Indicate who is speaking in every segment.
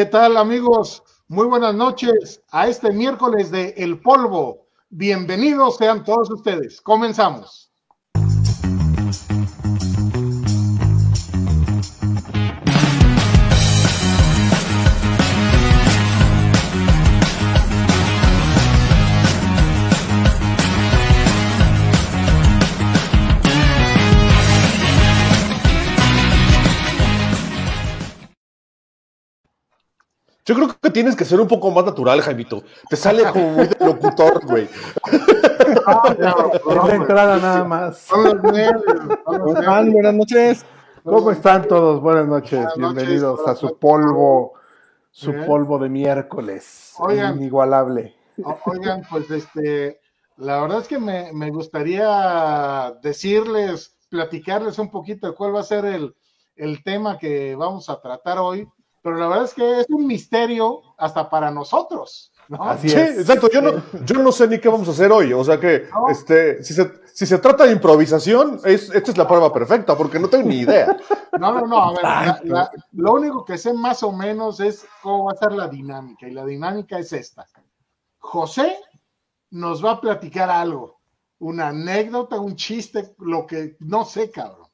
Speaker 1: ¿Qué tal amigos? Muy buenas noches a este miércoles de El Polvo. Bienvenidos sean todos ustedes. Comenzamos.
Speaker 2: Yo creo que tienes que ser un poco más natural, Jaimito. Te sale como muy de locutor, güey.
Speaker 3: Ah, no, es entrada nada más. Buenas noches. ¿Cómo están todos? Buenas noches. Bienvenidos a su polvo, su polvo de miércoles. Oigan, inigualable.
Speaker 1: Oigan, pues este, la verdad es que me, me gustaría decirles, platicarles un poquito de cuál va a ser el, el tema que vamos a tratar hoy pero la verdad es que es un misterio hasta para nosotros. ¿no?
Speaker 2: sí, exacto. Yo no, yo no sé ni qué vamos a hacer hoy. O sea que, este, si se, si se trata de improvisación, es, esta es la prueba perfecta, porque no tengo ni idea.
Speaker 1: No, no, no. A ver, lo único que sé más o menos es cómo va a ser la dinámica. Y la dinámica es esta. José nos va a platicar algo, una anécdota, un chiste, lo que no sé, cabrón.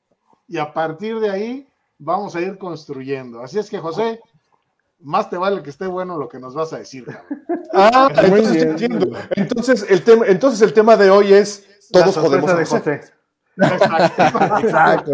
Speaker 1: Y a partir de ahí vamos a ir construyendo. Así es que, José, más te vale que esté bueno lo que nos vas a decir.
Speaker 2: Ah, entonces entiendo. Entonces el, tema, entonces el tema de hoy es todos podemos de José.
Speaker 1: Exacto. Exacto.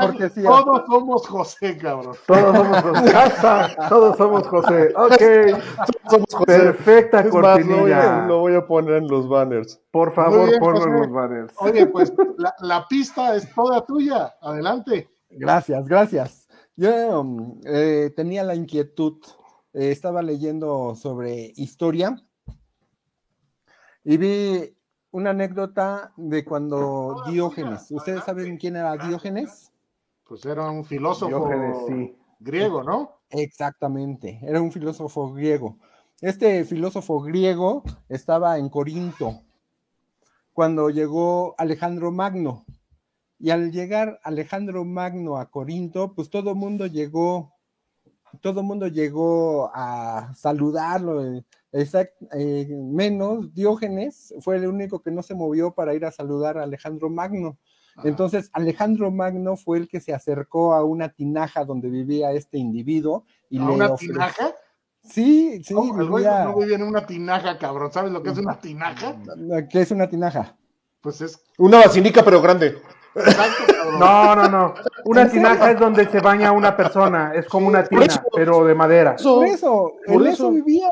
Speaker 1: porque todos somos José, cabrón.
Speaker 3: Todos somos José. todos somos José. Ok. Todos somos José. Perfecta cortinilla.
Speaker 2: Lo voy, a, poner en los banners.
Speaker 3: Por favor, ponlo en los banners.
Speaker 1: Oye, pues la, la pista es toda tuya. Adelante.
Speaker 3: Gracias, gracias. Yo um, eh, tenía la inquietud, eh, estaba leyendo sobre historia y vi una anécdota de cuando Diógenes, ¿ustedes saben quién era Diógenes?
Speaker 1: Pues era un filósofo griego, ¿no?
Speaker 3: Exactamente, era un filósofo griego. Este filósofo griego estaba en Corinto cuando llegó Alejandro Magno. Y al llegar Alejandro Magno a Corinto, pues todo el mundo llegó, todo el mundo llegó a saludarlo. Eh, eh, menos Diógenes fue el único que no se movió para ir a saludar a Alejandro Magno. Entonces, Alejandro Magno fue el que se acercó a una tinaja donde vivía este individuo.
Speaker 1: Y ¿A una tinaja?
Speaker 3: Sí, sí.
Speaker 1: No, vivía... no vivía en una tinaja, cabrón. ¿Sabes lo que es una tinaja?
Speaker 3: ¿Qué es una tinaja?
Speaker 1: Pues es.
Speaker 2: Una basinica, pero grande.
Speaker 3: No, no, no. Una tinaja es donde se baña una persona. Es como una tina, pero de madera. Por eso, por eso vivía.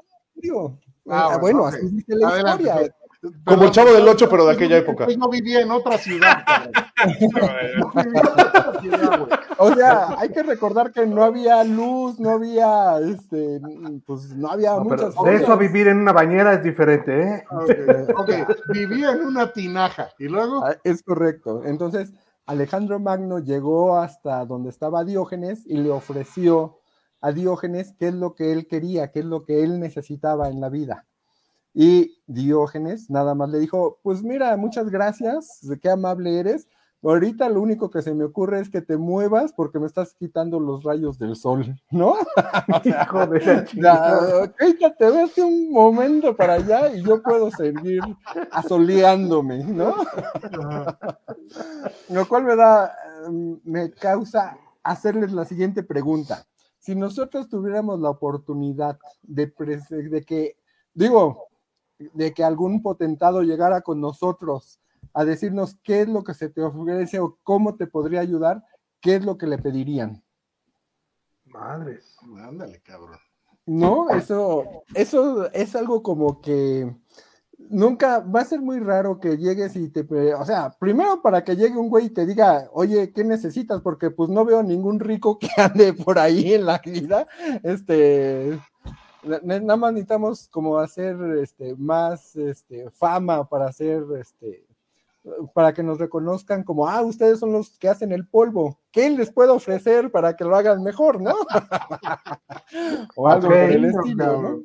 Speaker 3: Ah, bueno, así dice la historia.
Speaker 2: Como el chavo del 8, pero de aquella época.
Speaker 1: no vivía en otra ciudad.
Speaker 3: o sea, hay que recordar que no había luz, no había, este, pues no había muchas cosas. Eso a vivir en una bañera es diferente, ¿eh?
Speaker 1: Okay, vivía en una tinaja. ¿Y luego?
Speaker 3: Ah, es correcto. Entonces, Alejandro Magno llegó hasta donde estaba Diógenes y le ofreció a Diógenes qué es lo que él quería, qué es lo que él necesitaba en la vida. Y Diógenes nada más le dijo, pues mira, muchas gracias, qué amable eres. Ahorita lo único que se me ocurre es que te muevas porque me estás quitando los rayos del sol, ¿no? Hijo de la te vete un momento para allá y yo puedo seguir asoleándome, ¿no? Lo cual me da, me causa hacerles la siguiente pregunta. Si nosotros tuviéramos la oportunidad de, de que, digo, de que algún potentado llegara con nosotros a decirnos qué es lo que se te ofrece o cómo te podría ayudar, ¿qué es lo que le pedirían?
Speaker 1: Madres, ándale, cabrón.
Speaker 3: No, eso, eso es algo como que nunca va a ser muy raro que llegues y te, o sea, primero para que llegue un güey y te diga, oye, ¿qué necesitas? Porque pues no veo ningún rico que ande por ahí en la vida, este, nada más necesitamos como hacer este, más este, fama para hacer este, para que nos reconozcan como, ah, ustedes son los que hacen el polvo. ¿Qué les puedo ofrecer para que lo hagan mejor, no? o algo por el estilo, ¿no?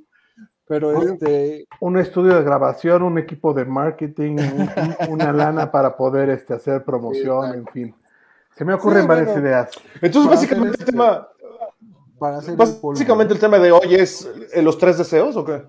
Speaker 3: Pero este... Un estudio de grabación, un equipo de marketing, una lana para poder este, hacer promoción, en fin. Se me ocurren varias ideas.
Speaker 2: Entonces, básicamente el tema
Speaker 3: para hacer
Speaker 2: Básicamente el, tema de hoy es eh, los tres deseos, ¿o qué?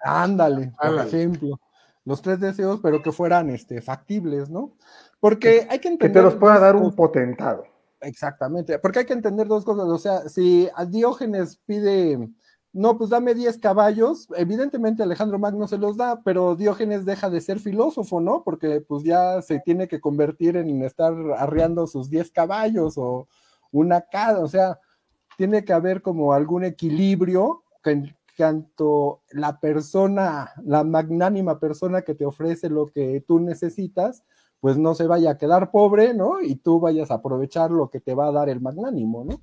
Speaker 3: Ándale, por ejemplo. Los tres deseos, pero que fueran este, factibles, ¿no? Porque hay que entender.
Speaker 4: Que te los pueda dar un potentado.
Speaker 3: Exactamente, porque hay que entender dos cosas. O sea, si a Diógenes pide, no, pues dame 10 caballos, evidentemente Alejandro Magno se los da, pero Diógenes deja de ser filósofo, ¿no? Porque pues ya se tiene que convertir en estar arreando sus 10 caballos o una cada, o sea, tiene que haber como algún equilibrio que tanto la persona, la magnánima persona que te ofrece lo que tú necesitas, pues no se vaya a quedar pobre, ¿no? Y tú vayas a aprovechar lo que te va a dar el magnánimo, ¿no?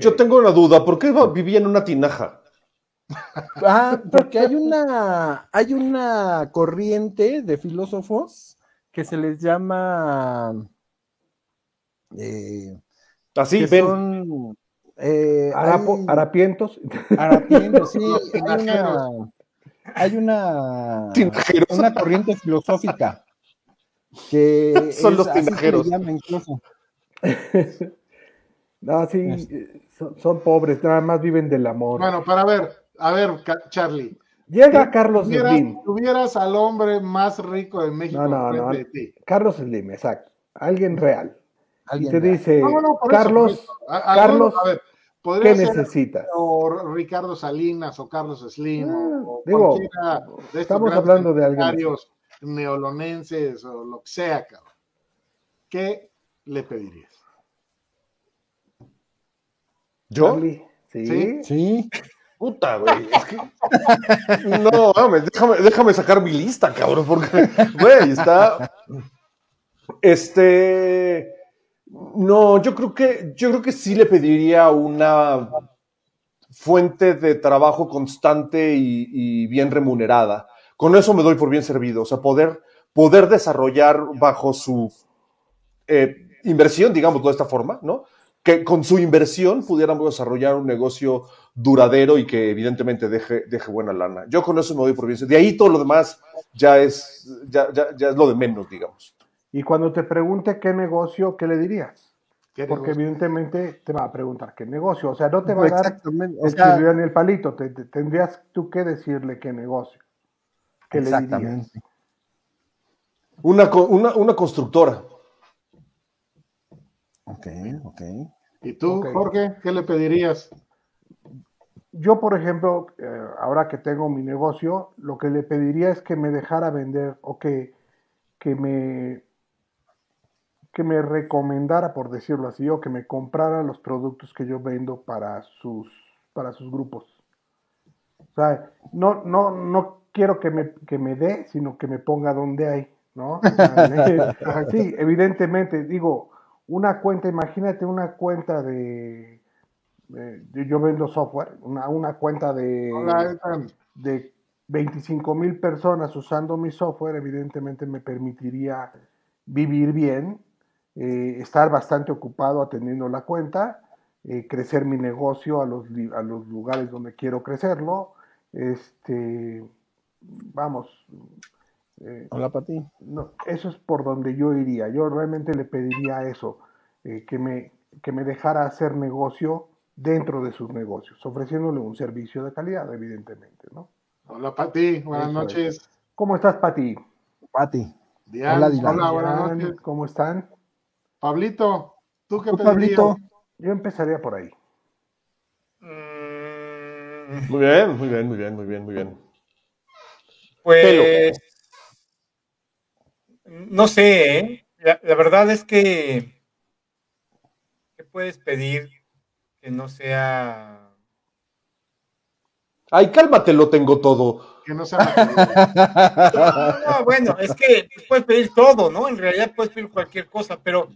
Speaker 2: Yo tengo una duda, ¿por qué vivía en una tinaja?
Speaker 3: Ah, porque hay una, hay una corriente de filósofos que se les llama
Speaker 2: eh, así ven
Speaker 4: eh, harapientos
Speaker 3: harapientos sí hay una, hay una, una corriente filosófica que
Speaker 2: son los tinajeros.
Speaker 4: no, sí, son, pobres, nada más viven del amor.
Speaker 1: Bueno, para ver, a ver, Charlie.
Speaker 4: Llega Carlos Slim.
Speaker 1: Tuvieras al hombre más rico de México
Speaker 4: no, no, no, Carlos Slim, exacto. Alguien real. Y te dice, Carlos, Carlos, a ver, ¿qué necesitas?
Speaker 1: O Ricardo Salinas o Carlos Slim. Ah, o
Speaker 4: digo, de estamos hablando de alguien
Speaker 1: neolonenses o lo que sea, cabrón, ¿qué le pedirías?
Speaker 2: ¿Yo?
Speaker 4: ¿Sí?
Speaker 3: ¿Sí?
Speaker 2: Puta, güey. Es que... No, déjame, déjame sacar mi lista, cabrón, porque, güey, está. Este. No, yo creo que, yo creo que sí le pediría una fuente de trabajo constante y bien remunerada con eso me doy por bien servido, o sea, poder, poder desarrollar bajo su eh, inversión, digamos de esta forma, ¿no? Que con su inversión pudiéramos desarrollar un negocio duradero y que evidentemente deje, deje buena lana. Yo con eso me doy por bien. De ahí todo lo demás ya es, ya, es lo de menos, digamos.
Speaker 4: Y cuando te pregunte qué negocio, ¿qué le dirías? Porque evidentemente te va a preguntar qué negocio. O sea, no te va a dar el en el palito. tendrías tú que decirle qué negocio.
Speaker 3: Exactamente.
Speaker 2: Una, una, constructora.
Speaker 3: Ok, ok.
Speaker 1: ¿Y tú, Jorge, qué le pedirías?
Speaker 4: Yo, por ejemplo, eh, ahora que tengo mi negocio, lo que le pediría es que me dejara vender o que, que me que me recomendara, por decirlo así, o que me comprara los productos que yo vendo para sus, para sus grupos. O sea, no, no, no quiero que me, que me dé, sino que me ponga donde hay, ¿no? sí, evidentemente, digo, una cuenta, imagínate una cuenta de, yo vendo software, una, una cuenta de, de 25 mil personas usando mi software, evidentemente me permitiría vivir bien, eh, estar bastante ocupado atendiendo la cuenta, eh, crecer mi negocio a los, a los lugares donde quiero crecerlo, este, vamos.
Speaker 3: Eh, Hola, Pati.
Speaker 4: No, eso es por donde yo iría. Yo realmente le pediría eso, eh, que, me, que me dejara hacer negocio dentro de sus negocios, ofreciéndole un servicio de calidad, evidentemente, ¿no?
Speaker 1: Hola, Pati. Buenas noches.
Speaker 4: ¿Cómo estás, Pati?
Speaker 3: Pati.
Speaker 1: Hola, Hola, buenas noches.
Speaker 4: ¿Cómo están?
Speaker 1: Pablito, ¿tú qué
Speaker 3: Pablito?
Speaker 4: Yo empezaría por ahí.
Speaker 2: Muy bien, muy bien, muy bien, muy bien, muy bien.
Speaker 5: Pues. No sé, ¿eh? la, verdad es que. ¿Qué puedes pedir que no sea.
Speaker 2: Ay, cálmate, lo tengo todo.
Speaker 1: Que no sea.
Speaker 5: no, bueno, es que puedes pedir todo, ¿no? En realidad puedes pedir cualquier cosa, pero.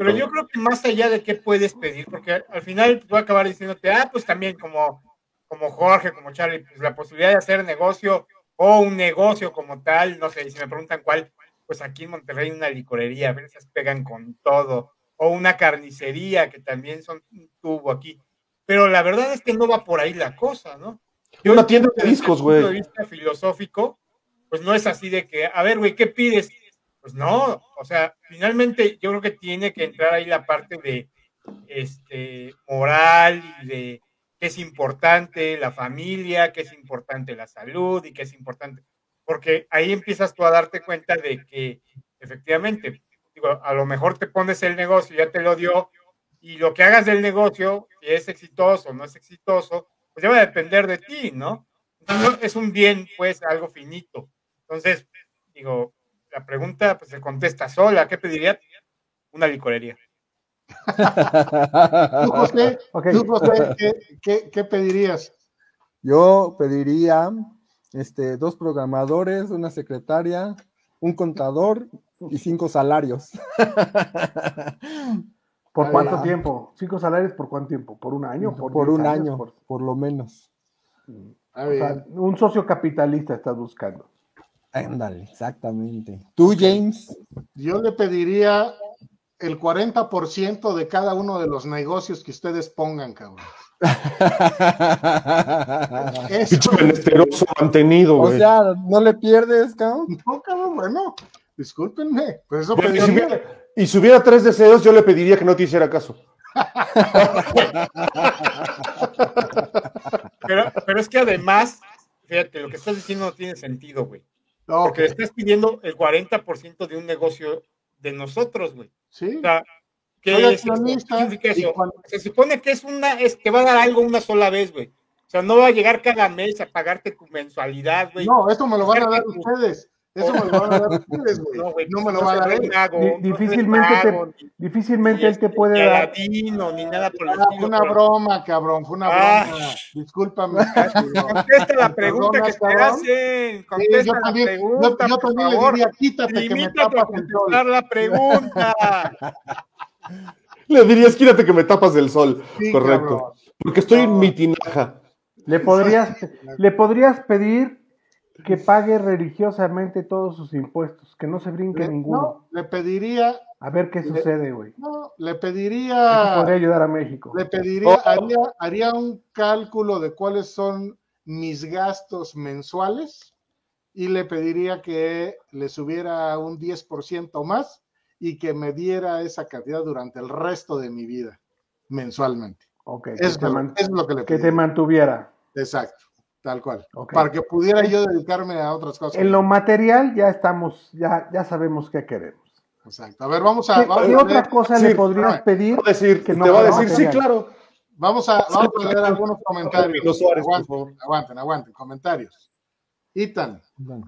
Speaker 5: Pero yo creo que más allá de qué puedes pedir, porque al final voy a acabar diciéndote, ah, pues también como, como Jorge, como Charlie, pues la posibilidad de hacer negocio o un negocio como tal, no sé, si me preguntan cuál, pues aquí en Monterrey una licorería, a veces pegan con todo, o una carnicería, que también son un tubo aquí. Pero la verdad es que no va por ahí la cosa, ¿no?
Speaker 2: Yo una tienda de discos, güey.
Speaker 5: Desde el punto de vista filosófico, pues no es así de que, a ver, güey, ¿qué pides? Pues no, o sea, finalmente yo creo que tiene que entrar ahí la parte de este moral y de que es importante la familia, que es importante la salud y que es importante, porque ahí empiezas tú a darte cuenta de que efectivamente, digo, a lo mejor te pones el negocio, ya te lo dio, y lo que hagas del negocio, si es exitoso o no es exitoso, pues ya va a depender de ti, ¿no? Entonces, es un bien, pues, algo finito. Entonces, digo, la pregunta pues, se contesta sola. ¿Qué pediría? Una licorería.
Speaker 1: ¿Tú, José, ¿tú, José ¿qué, qué, qué, pedirías?
Speaker 3: Yo pediría este, dos programadores, una secretaria, un contador y cinco salarios.
Speaker 4: ¿Por cuánto tiempo? ¿Cinco salarios por cuánto tiempo? ¿Por un año?
Speaker 3: Por, por un año, por... por... lo menos.
Speaker 4: O sea, un socio capitalista estás buscando.
Speaker 3: Ándale, exactamente. ¿Tú, James?
Speaker 1: Yo le pediría el 40% de cada uno de los negocios que ustedes pongan, cabrón.
Speaker 2: Eso menesteroso mantenido,
Speaker 3: O sea, ¿no le pierdes, cabrón?
Speaker 1: No, cabrón, bueno, discúlpenme. Pues eso
Speaker 2: bueno, y, si hubiera, y, si hubiera, tres deseos, yo le pediría que no te hiciera caso.
Speaker 5: pero, pero es que además, fíjate, lo que estás diciendo no tiene sentido, güey. No, Porque estás pidiendo el 40% de un negocio de nosotros, güey.
Speaker 1: Sí.
Speaker 5: O sea, ¿qué es, significa eso? Cuando... Se supone que es una, es que va a dar algo una sola vez, güey. O sea, no va a llegar cada mes a pagarte tu mensualidad, güey.
Speaker 1: No, esto me lo van a dar ustedes. Eso me lo van a dar ustedes, güey. No, no, me lo va a dar.
Speaker 4: Mago, difícilmente, te, difícilmente él te puede
Speaker 5: ni
Speaker 4: dar.
Speaker 5: Latino, ni nada por
Speaker 1: ah, Fue una pero... broma, cabrón, fue una ah. broma. Discúlpame.
Speaker 5: Contesta la pregunta que te hacen. Contesta sí, yo también, la pregunta,
Speaker 1: yo, yo también le diría, quítate que me tapas
Speaker 5: el sol. la pregunta.
Speaker 2: le dirías, quítate que me tapas el sol. Sí, Correcto. Cabrón. Porque estoy no. en mi tinaja.
Speaker 4: Le podrías, le podrías pedir que pague religiosamente todos sus impuestos, que no se brinque
Speaker 1: le,
Speaker 4: ninguno.
Speaker 1: No, le pediría.
Speaker 4: A ver qué le, sucede, güey.
Speaker 1: No, le pediría.
Speaker 4: Eso podría ayudar a México.
Speaker 1: Le pediría, oh. haría, haría un cálculo de cuáles son mis gastos mensuales y le pediría que le subiera un 10% más y que me diera esa cantidad durante el resto de mi vida, mensualmente.
Speaker 4: Ok.
Speaker 1: Es, lo, es lo que le
Speaker 4: pediría. Que te mantuviera.
Speaker 1: Exacto. Tal cual. Okay. Para que pudiera yo dedicarme a otras cosas.
Speaker 4: En lo material ya estamos, ya, ya sabemos qué queremos.
Speaker 1: Exacto. A ver, vamos a.
Speaker 4: ¿Qué,
Speaker 1: vamos
Speaker 4: ¿qué
Speaker 1: a
Speaker 4: otra cosa
Speaker 2: sí,
Speaker 4: le podrías pedir?
Speaker 2: Te va a decir,
Speaker 4: que
Speaker 2: no te va a decir, sí, claro.
Speaker 1: Vamos a, vamos a leer algunos comentarios.
Speaker 2: Suárez,
Speaker 1: aguanten, aguanten, aguanten, comentarios. Ethan,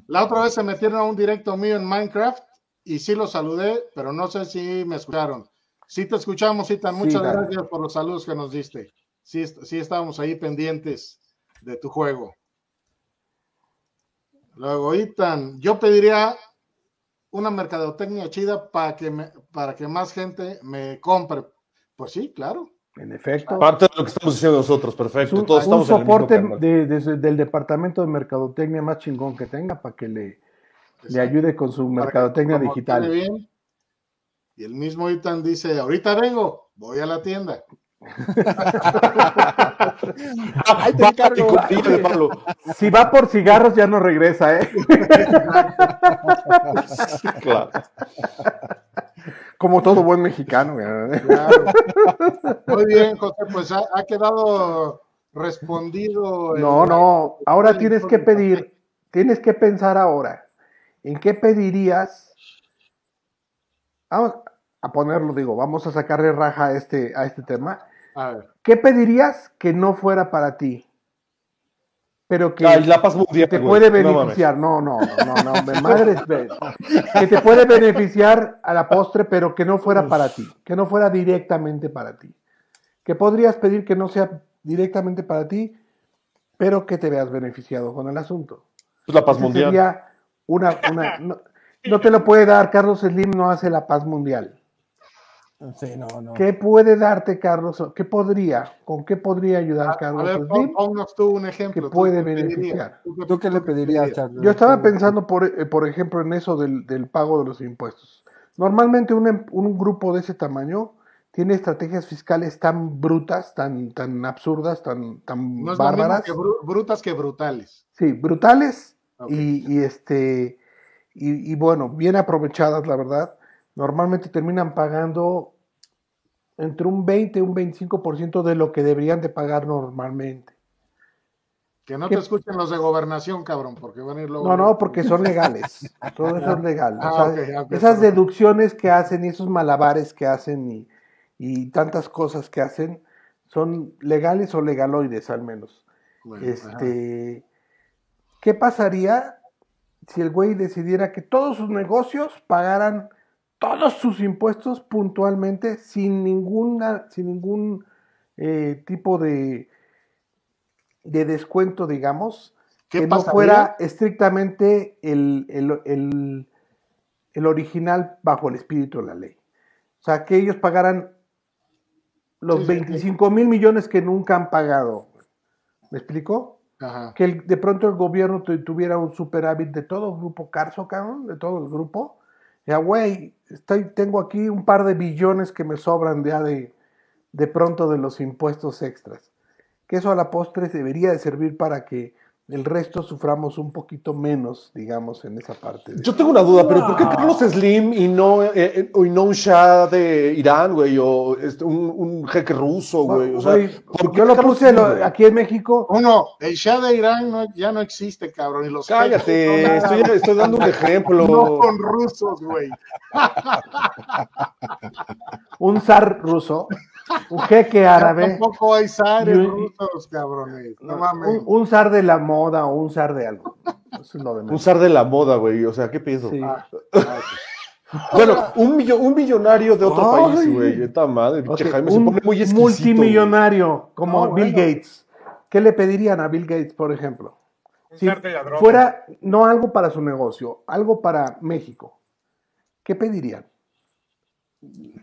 Speaker 1: la otra vez se metieron a un directo mío en Minecraft y sí lo saludé, pero no sé si me escucharon. Sí te escuchamos, Ethan. Muchas sí, gracias por los saludos que nos diste. Sí, sí estábamos ahí pendientes de tu juego. Luego, Itan, yo pediría una mercadotecnia chida para que, me, para que más gente me compre. Pues sí, claro.
Speaker 4: En efecto.
Speaker 2: Parte de lo que estamos diciendo nosotros, perfecto.
Speaker 4: Un,
Speaker 2: Todos estamos
Speaker 4: un soporte de, de, del departamento de mercadotecnia más chingón que tenga para que le, le ayude con su mercadotecnia digital.
Speaker 1: Bien. Y el mismo Itan dice, ahorita vengo, voy a la tienda.
Speaker 4: Ahí te encargo. Si va por cigarros ya no regresa, ¿eh?
Speaker 2: claro.
Speaker 4: Como todo buen mexicano.
Speaker 1: Claro. Muy bien, José, pues ha, ha quedado respondido.
Speaker 4: No, el... no, ahora tienes que pedir, tienes que pensar ahora, ¿en qué pedirías? Vamos a ponerlo, digo, vamos a sacarle raja a este, a este tema.
Speaker 1: A ver.
Speaker 4: ¿Qué pedirías que no fuera para ti? Pero que,
Speaker 2: Ay, la paz mundial,
Speaker 4: que te puede beneficiar. No, no, no, no, no, me madres, que te puede beneficiar a la postre, pero que no fuera para ti, que no fuera directamente para ti. Que podrías pedir que no sea directamente para ti, pero que te veas beneficiado con el asunto.
Speaker 2: Pues la paz Ese mundial.
Speaker 4: Sería una, una no, no, te lo puede dar, Carlos Slim no hace la paz mundial.
Speaker 3: Sí, no, no.
Speaker 4: ¿Qué puede darte, Carlos? ¿Qué podría? ¿Con qué podría ayudar
Speaker 1: a,
Speaker 4: Carlos?
Speaker 1: A ver, Slim? Ponnos tú un ejemplo.
Speaker 4: Que puede beneficiar.
Speaker 3: ¿Tú, ¿Tú qué le pedirías, Carlos?
Speaker 4: Yo estaba pensando, por, eh, por ejemplo, en eso del, del, pago de los impuestos. Normalmente un, un, grupo de ese tamaño tiene estrategias fiscales tan brutas, tan, tan absurdas, tan, tan
Speaker 1: no es
Speaker 4: bárbaras.
Speaker 1: Que br brutas que brutales.
Speaker 4: Sí, brutales okay. y, y, este y, y, bueno, bien aprovechadas, la verdad. Normalmente terminan pagando entre un 20 y un 25% de lo que deberían de pagar normalmente.
Speaker 1: Que no te escuchen los de gobernación, cabrón, porque van a ir luego.
Speaker 4: No, no, porque son legales. Todo eso es legal.
Speaker 1: Ah,
Speaker 4: O sea, esas deducciones que hacen y esos malabares que hacen y, y tantas cosas que hacen son legales o legaloides al menos.
Speaker 1: Bueno, ajá.
Speaker 4: Este, ¿qué pasaría si el güey decidiera que todos sus negocios pagaran todos sus impuestos puntualmente sin ninguna, sin ningún eh, tipo de, de descuento, digamos,
Speaker 1: ¿Qué
Speaker 4: que no fuera estrictamente el, el- el- el original bajo el espíritu de la ley. O sea, que ellos pagaran los
Speaker 1: Sí, sí, sí.
Speaker 4: 25 mil millones que nunca han pagado. ¿Me explico?
Speaker 1: Ajá.
Speaker 4: Que el- de pronto el gobierno tu- tuviera un superávit de todo el grupo Carso, cabrón, de todo el grupo. Ya, güey, estoy, tengo aquí un par de billones que me sobran ya de, de pronto de los impuestos extras. Que eso a la postre debería de servir para que el resto suframos un poquito menos, digamos, en esa parte. de-
Speaker 2: Yo tengo una duda, pero ¿por qué Carlos Slim y no, eh, eh, y no un Shah de Irán, güey? O este, un, un jeque ruso, güey. O sea,
Speaker 4: Güey,
Speaker 2: ¿por qué
Speaker 4: yo lo
Speaker 2: Carlos
Speaker 4: puse lo- aquí en México.
Speaker 1: Uno, el Shah de Irán no- ya no existe, cabrón. Y los
Speaker 2: Cállate,
Speaker 1: jeques no
Speaker 2: estoy, estoy dando un ejemplo.
Speaker 1: No con rusos, güey.
Speaker 4: un zar ruso, un jeque
Speaker 1: Ya
Speaker 4: árabe,
Speaker 1: Tampoco hay zares rusos, cabrones. No mames.
Speaker 4: un, un zar de la moda o un zar de algo. Eso es lo de
Speaker 2: Un zar de la moda, güey. O sea, ¿qué pienso?
Speaker 4: Sí.
Speaker 1: Ah,
Speaker 2: Bueno, un, millo- un millonario de otro
Speaker 4: Ay.
Speaker 2: país, güey. Esta madre, Jaime se
Speaker 4: un
Speaker 2: pone muy exquisito.
Speaker 4: multimillonario como
Speaker 1: No,
Speaker 4: Bill
Speaker 1: bueno.
Speaker 4: Gates. ¿Qué le pedirían a Bill Gates, por ejemplo?
Speaker 5: Un
Speaker 4: Si fuera no algo para su negocio, algo para México, ¿qué pedirían?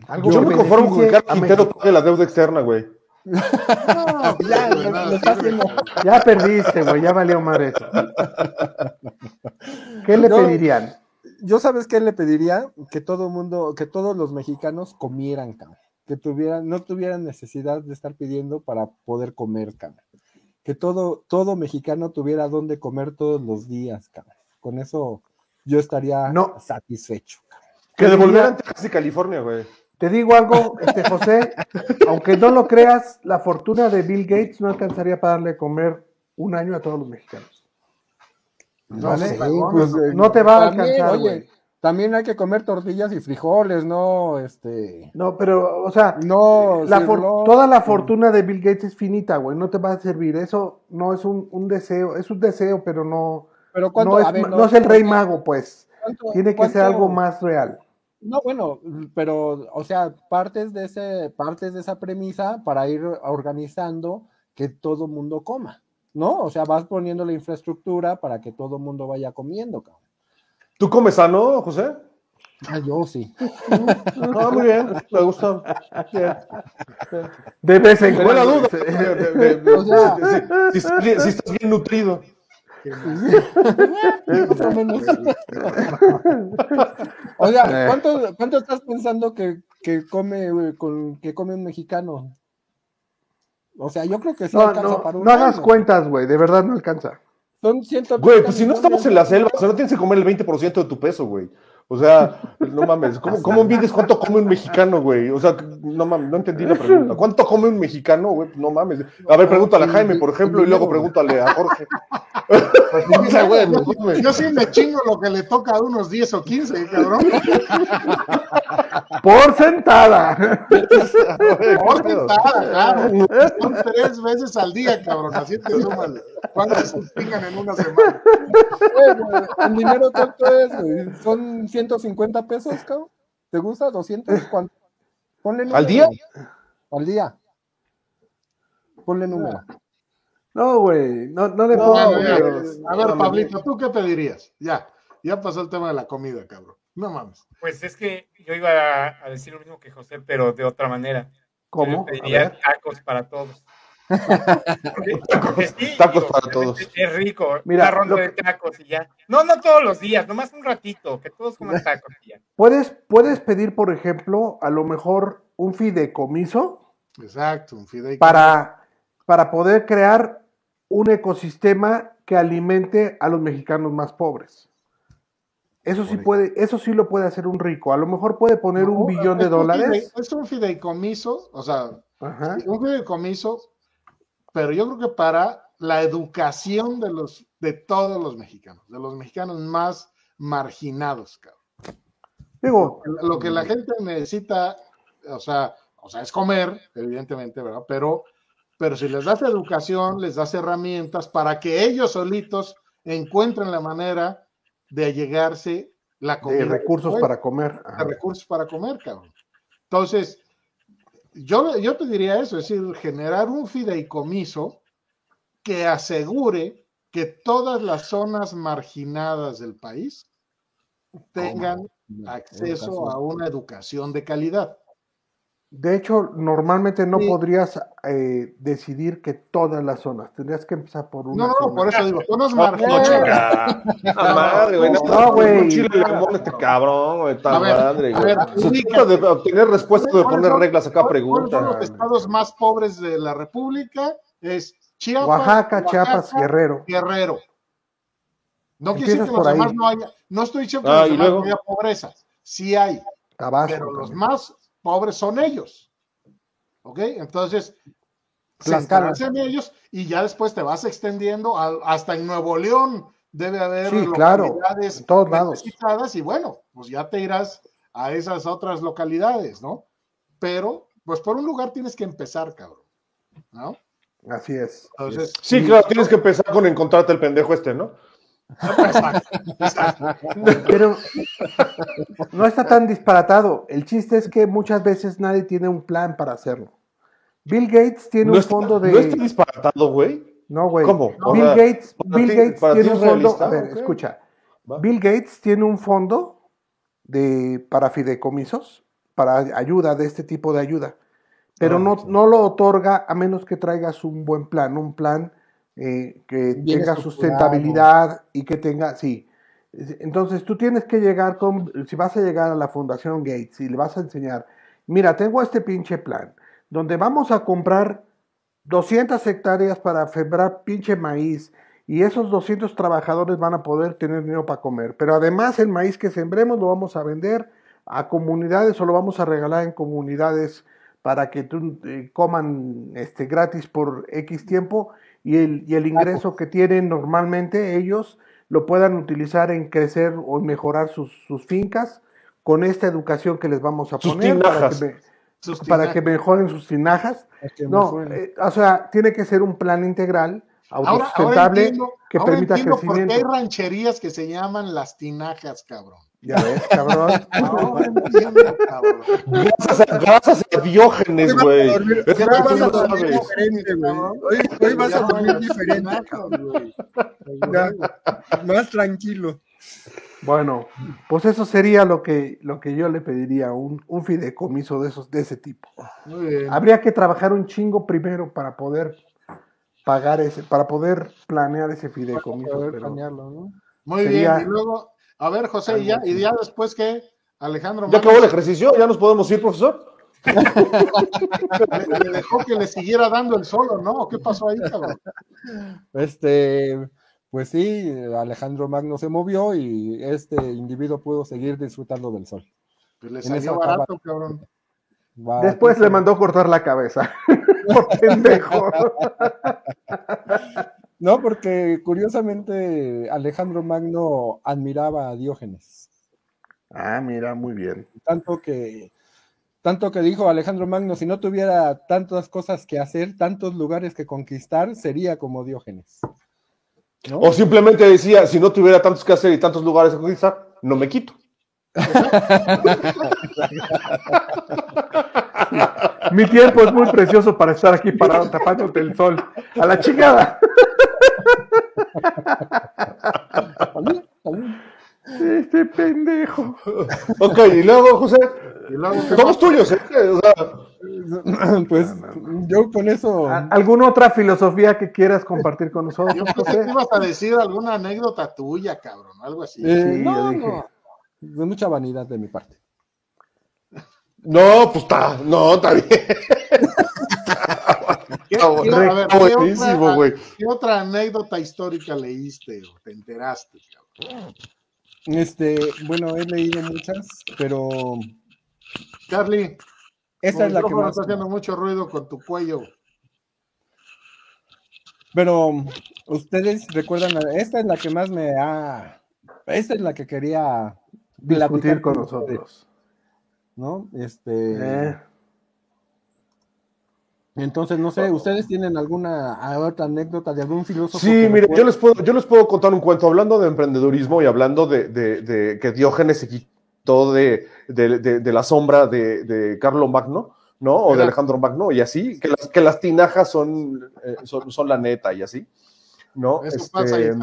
Speaker 4: Algo
Speaker 2: Yo me conformo con que Carlos Quintero pague la deuda externa, güey.
Speaker 3: ya,
Speaker 1: de
Speaker 3: lo-
Speaker 1: nada
Speaker 3: lo está
Speaker 1: sirve.
Speaker 3: haciendo.
Speaker 4: Ya perdiste, güey, ya valió madre eso. ¿Qué le
Speaker 3: No.
Speaker 4: pedirían?
Speaker 3: Yo sabes qué le pediría que todo mundo, que todos los mexicanos comieran, cabrón. Que tuvieran, no tuvieran necesidad de estar pidiendo para poder comer, cabrón. Que todo, todo mexicano tuviera donde comer todos los días, cabrón. Con eso yo estaría
Speaker 4: No.
Speaker 3: satisfecho.
Speaker 2: Que
Speaker 4: ¿Qué
Speaker 2: devolvieran? Texas y California, güey.
Speaker 4: Te digo algo, este José, aunque no lo creas, la fortuna de Bill Gates no alcanzaría para darle comer un año a todos los mexicanos.
Speaker 3: No
Speaker 4: Vale.
Speaker 3: sé, pues,
Speaker 1: no.
Speaker 3: eh,
Speaker 4: No te va a alcanzar,
Speaker 3: Oye,
Speaker 4: güey.
Speaker 3: también hay que comer tortillas y frijoles, no, este,
Speaker 4: No, pero, o sea,
Speaker 3: no,
Speaker 4: la toda la fortuna de Bill Gates es finita, güey, no te va a servir. Eso no es un, un deseo, es un deseo, pero no,
Speaker 3: Pero cuánto,
Speaker 4: no, es,
Speaker 3: ver,
Speaker 4: no es el rey mago, pues.
Speaker 3: ¿cuánto-
Speaker 4: Tiene que ser algo más real.
Speaker 3: No, bueno, pero, o sea, partes de ese, partes de esa premisa para ir organizando que todo mundo coma, ¿no? O sea, vas poniendo la infraestructura para que todo mundo vaya comiendo, cabrón.
Speaker 2: ¿Tú comes sano, José?
Speaker 3: Ah, yo sí.
Speaker 2: No, muy bien, me gusta. Bien.
Speaker 4: De vez en cuando.
Speaker 2: duda. de- de- de- de-
Speaker 3: O sea-
Speaker 2: si, si- si- si estás bien nutrido.
Speaker 3: Más o menos. O sea, ¿cuánto, cuánto estás pensando que, que come con que come un mexicano? O sea, yo creo que sí
Speaker 4: No,
Speaker 3: alcanza
Speaker 4: no,
Speaker 3: para un
Speaker 4: no hagas
Speaker 3: año.
Speaker 4: cuentas, güey, de verdad no alcanza.
Speaker 3: Son 130
Speaker 2: Güey, pues si no estamos en la selva, o sea, no tienes que comer el 20% de tu peso, güey. O sea, no mames, ¿cómo, cómo mides cuánto come un mexicano, güey? O sea, no mames, no entendí la pregunta. ¿Cuánto come un mexicano, güey? No mames. A ver, pregúntale a Jaime, por ejemplo, y luego pregúntale a Jorge. O sea, güey, no.
Speaker 1: Yo sí me chingo lo que le toca a unos 10 o 15, cabrón.
Speaker 4: Por sentada.
Speaker 1: Por sentada, claro. Son tres veces al día, cabrón. Así te suman. ¿Cuántos se pingan en una semana?
Speaker 3: Güey, güey, ¿En dinero cuánto es? güey? ¿Son 150 pesos, cabrón? ¿Te gusta? ¿200? ¿Cuánto? Ponle número.
Speaker 2: ¿Al día?
Speaker 3: Al día. Ponle número.
Speaker 4: No, güey, no, no le
Speaker 2: No,
Speaker 4: números.
Speaker 1: a ver, Pablito, ¿tú qué pedirías? Ya, ya pasó el tema de la comida, cabrón. No mames.
Speaker 5: Pues es que yo iba a, a decir lo mismo que José, pero de otra manera.
Speaker 4: ¿Cómo?
Speaker 5: Yo pediría tacos para todos. Sí,
Speaker 2: Tacos para todos.
Speaker 5: Es rico.
Speaker 4: Mira,
Speaker 5: una ronda
Speaker 4: lo
Speaker 5: de tacos y ya. No, no todos los días, nomás un ratito, que todos coman tacos y ya.
Speaker 4: Puedes, puedes pedir, por ejemplo, a lo mejor un fideicomiso
Speaker 1: Exacto, un fideicomiso.
Speaker 4: para, para poder crear un ecosistema que alimente a los mexicanos más pobres. Eso sí puede, eso sí lo puede hacer un rico. A lo mejor puede poner un billón de dólares.
Speaker 1: Es un fideicomiso, o sea, un fideicomiso, pero yo creo que para la educación de los, de todos los mexicanos, de los mexicanos más marginados, cabrón. Digo, lo que la gente necesita, o sea, o sea, es comer, evidentemente, ¿verdad? Pero, pero si les das educación, les das herramientas para que ellos solitos encuentren la manera de allegarse la
Speaker 4: comida. De recursos para comer.
Speaker 1: De recursos para comer, cabrón. Entonces, yo, yo te diría eso, es decir, generar un fideicomiso que asegure que todas las zonas marginadas del país tengan acceso a una educación de calidad.
Speaker 4: De hecho, normalmente no podrías eh, decidir que todas las zonas, tendrías que empezar por una.
Speaker 1: No, no, por eso digo, tú nos marcas. No, chica.
Speaker 2: madre, güey. No, güey. Chile limón este cabrón, güey. Está madre, güey. Se trata de obtener respuestas, de poner reglas acá, preguntas.
Speaker 1: Uno de los estados más pobres de la República es Chiapas.
Speaker 4: Oaxaca, Chiapas, Guerrero.
Speaker 1: Guerrero. No quiere decir que los demás no haya. No estoy diciendo que ah, los demás no haya pobreza. Sí hay. Tabasco, pero los más pobres son ellos. ¿Ok? Entonces, se en ellos y ya después te vas extendiendo hasta en Nuevo León debe haber
Speaker 4: localidades en todos
Speaker 1: lados. y bueno, pues ya te irás a esas otras localidades, ¿no? Pero, pues por un lugar tienes que empezar, cabrón, ¿no?
Speaker 4: Así es.
Speaker 2: sí, claro, tienes que empezar con encontrarte el pendejo este, ¿no?
Speaker 4: Pero no está tan disparatado. El chiste es que muchas veces nadie tiene un plan para hacerlo. Bill Gates tiene un fondo de.
Speaker 2: No está disparatado, güey.
Speaker 4: No, güey.
Speaker 2: ¿Cómo?
Speaker 4: Bill Gates, Bill Gates tiene un fondo. A ver, escucha. Bill Gates tiene un fondo de para fideicomisos, para ayuda, de este tipo de ayuda. Pero ah, no, no lo otorga a menos que traigas un buen plan, un plan eh, que tenga sustentabilidad y que tenga, sí. Entonces tú tienes que llegar con, si vas a llegar a la Fundación Gates y le vas a enseñar, mira, tengo este pinche plan, donde vamos a comprar 200 hectáreas para sembrar pinche maíz y esos 200 trabajadores van a poder tener dinero para comer. Pero además el maíz que sembremos lo vamos a vender a comunidades o lo vamos a regalar en comunidades para que tú, eh, coman este, gratis por X tiempo y el, y el ingreso que tienen normalmente ellos lo puedan utilizar en crecer o mejorar sus, sus fincas con esta educación que les vamos a poner para que, para que, mejoren sus tinajas. No, eh, o sea, tiene que ser un plan integral, autosustentable, que permita crecimiento. ¿Por qué
Speaker 1: hay rancherías que se llaman las tinajas, cabrón?
Speaker 4: Ya ves, cabrón.
Speaker 2: No, entiendo, cabrón. Gracias a, Diógenes, güey. Es que tú no sabes.
Speaker 3: Hoy, hoy vas a dormir diferente, cabrón. más tranquilo.
Speaker 4: Bueno, pues eso sería lo que, lo que yo le pediría, un, un fideicomiso de esos, de ese tipo. Muy bien. Habría que trabajar un chingo primero para poder pagar ese, para poder planear ese fideicomiso. Para poder planearlo,
Speaker 1: ¿no? Muy bien, y luego a ver, José, y ya, y ya después que Alejandro.
Speaker 2: ¿Ya acabó el ejercicio? ¿Ya nos podemos ir, profesor?
Speaker 1: le, dejó que le siguiera dando el solo, ¿no? ¿Qué pasó ahí, cabrón?
Speaker 3: Este, pues sí, Alejandro Magno se movió y este individuo pudo seguir disfrutando del sol.
Speaker 1: Pues le salió barato, cabrón.
Speaker 4: Después le mandó cortar la cabeza. Por pendejo.
Speaker 3: No, porque curiosamente Alejandro Magno admiraba a Diógenes.
Speaker 4: Ah, mira, muy bien.
Speaker 3: Tanto que, tanto que dijo Alejandro Magno, si no tuviera tantas cosas que hacer, tantos lugares que conquistar, sería como Diógenes.
Speaker 2: O simplemente decía, si no tuviera tantos que hacer y tantos lugares que conquistar, no me quito.
Speaker 4: Mi tiempo es muy precioso para estar aquí parado tapándote el sol. A la chingada. Este pendejo.
Speaker 2: Ok, y luego, José, somos tuyos, ¿eh?
Speaker 3: pues yo con eso.
Speaker 4: ¿Alguna otra filosofía que quieras compartir con nosotros? Yo
Speaker 1: pensé que ibas a decir alguna anécdota tuya, cabrón, algo así.
Speaker 3: Eh, no, no, de mucha vanidad de mi parte.
Speaker 2: No, pues está, no, está bien.
Speaker 1: ¿Qué, otra, ¿Qué otra anécdota histórica leíste o te enteraste?
Speaker 3: Este, bueno, he leído muchas, pero.
Speaker 1: Charlie.
Speaker 3: Esta es la que más.
Speaker 1: Está haciendo mucho ruido con tu cuello.
Speaker 3: Pero ustedes recuerdan, esta es la que más me ha. Esta es la que quería
Speaker 4: discutir con nosotros.
Speaker 3: ¿No? Este. Eh. Entonces, no sé, ¿ustedes tienen alguna otra anécdota de algún filósofo?
Speaker 2: Sí, mire, yo les, puedo, yo les puedo contar un cuento hablando de emprendedurismo y hablando de, que Diógenes se quitó de, la sombra de, Carlo Magno, ¿no? O de Alejandro Magno, y así, que las, que las tinajas son, eh, son, la neta y así, ¿no? Eso pasa ahí, este,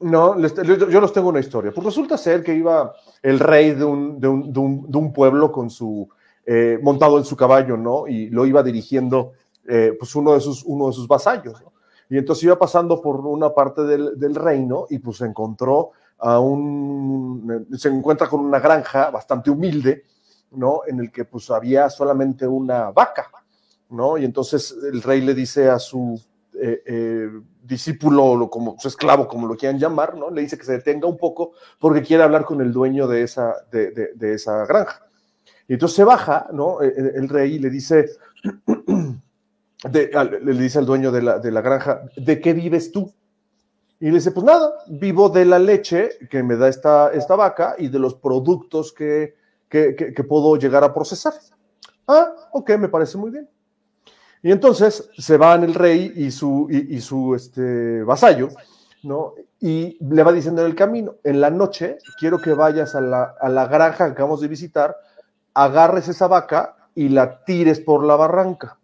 Speaker 2: no, yo les tengo una historia. Pues resulta ser que iba el rey de un, de un pueblo con su eh, montado en su caballo, ¿no? Y lo iba dirigiendo, eh, pues uno de sus, uno de sus vasallos, ¿no? Y entonces iba pasando por una parte del, reino y pues encontró a un, se encuentra con una granja bastante humilde, ¿no? En el que pues había solamente una vaca, ¿no? Y entonces el rey le dice a su eh, discípulo, como su esclavo, como lo quieran llamar, ¿no? Le dice que se detenga un poco porque quiere hablar con el dueño de esa, de esa granja. Y entonces se baja, ¿no? E, e, el, rey le dice, le dice al dueño de la, de la, granja, ¿de qué vives tú? Y le dice, pues nada, vivo de la leche que me da esta, esta vaca y de los productos que, que, que, puedo llegar a procesar. Ah, ok, me parece muy bien. Y entonces se van el rey y su, y, su este, vasallo, ¿no? Y le va diciendo en el camino, en la noche quiero que vayas a la, a la granja que acabamos de visitar agarres esa vaca y la tires por la barranca.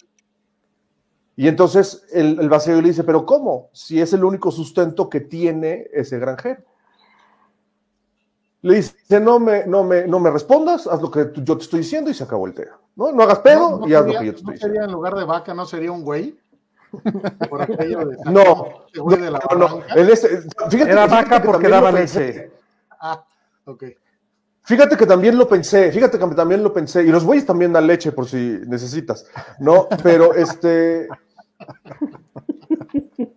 Speaker 2: Y entonces el, el le dice, pero ¿cómo? Si es el único sustento que tiene ese granjero. Le dice, no me, no me, no me respondas, haz lo que yo te estoy diciendo y se acabó el tema. No, no hagas pedo y haz lo que yo te estoy diciendo.
Speaker 1: en lugar de vaca, no sería un güey?
Speaker 2: Por aquello de no, no, no,
Speaker 4: Era vaca porque daba leche.
Speaker 1: Ah, ok.
Speaker 2: Fíjate que también lo pensé, fíjate que también lo pensé, y los bueyes también dan leche por si necesitas, ¿no? Pero este.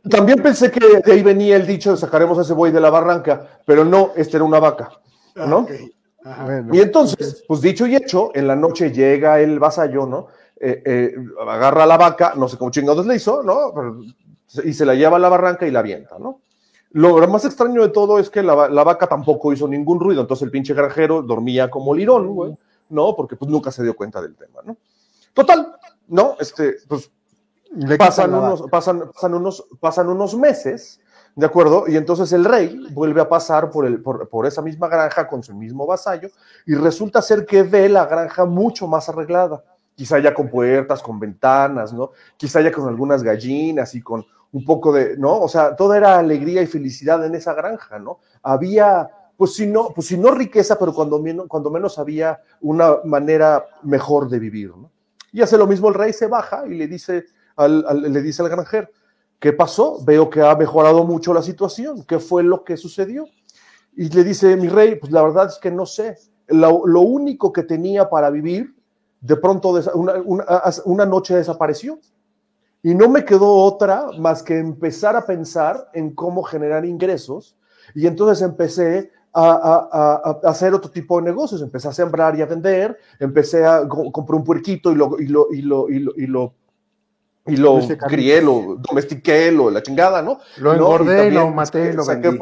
Speaker 2: También pensé que de ahí venía el dicho de sacaremos a ese buey de la barranca, pero no, este era una vaca, ¿no? Y entonces, pues dicho y hecho, en la noche llega el vasallo, ¿no? Eh, eh, agarra a la vaca, no sé cómo chingados le hizo, ¿no? y se la lleva a la barranca y la avienta, ¿no? Lo más extraño de todo es que la, vaca tampoco hizo ningún ruido, entonces el pinche granjero dormía como lirón, güey, ¿no? Porque pues nunca se dio cuenta del tema, ¿no? Total, ¿no? Este, pues pasan unos, pasan, pasan, unos, pasan unos meses, ¿de acuerdo? Y entonces el rey vuelve a pasar por, el, por, por esa misma granja con su mismo vasallo y resulta ser que ve la granja mucho más arreglada quizá ya con puertas, con ventanas, ¿no? Quizá ya con algunas gallinas y con un poco de, ¿no? O sea, todo era alegría y felicidad en esa granja, ¿no? Había, pues si no, pues si no riqueza, pero cuando menos, cuando menos había una manera mejor de vivir, ¿no? Y hace lo mismo el rey, se baja y le dice al, le dice al granjero, ¿qué pasó? Veo que ha mejorado mucho la situación, ¿qué fue lo que sucedió? Y le dice, mi rey, pues la verdad es que no sé, lo, único que tenía para vivir, de pronto una, una noche desapareció y no me quedó otra más que empezar a pensar en cómo generar ingresos. Y entonces empecé a, hacer otro tipo de negocios. Empecé a sembrar y a vender. Empecé a comprar un puerquito y lo, y lo, y lo y lo crié, lo domestiqué, lo, la chingada, ¿no?
Speaker 4: Lo engordé, lo maté, lo vendí.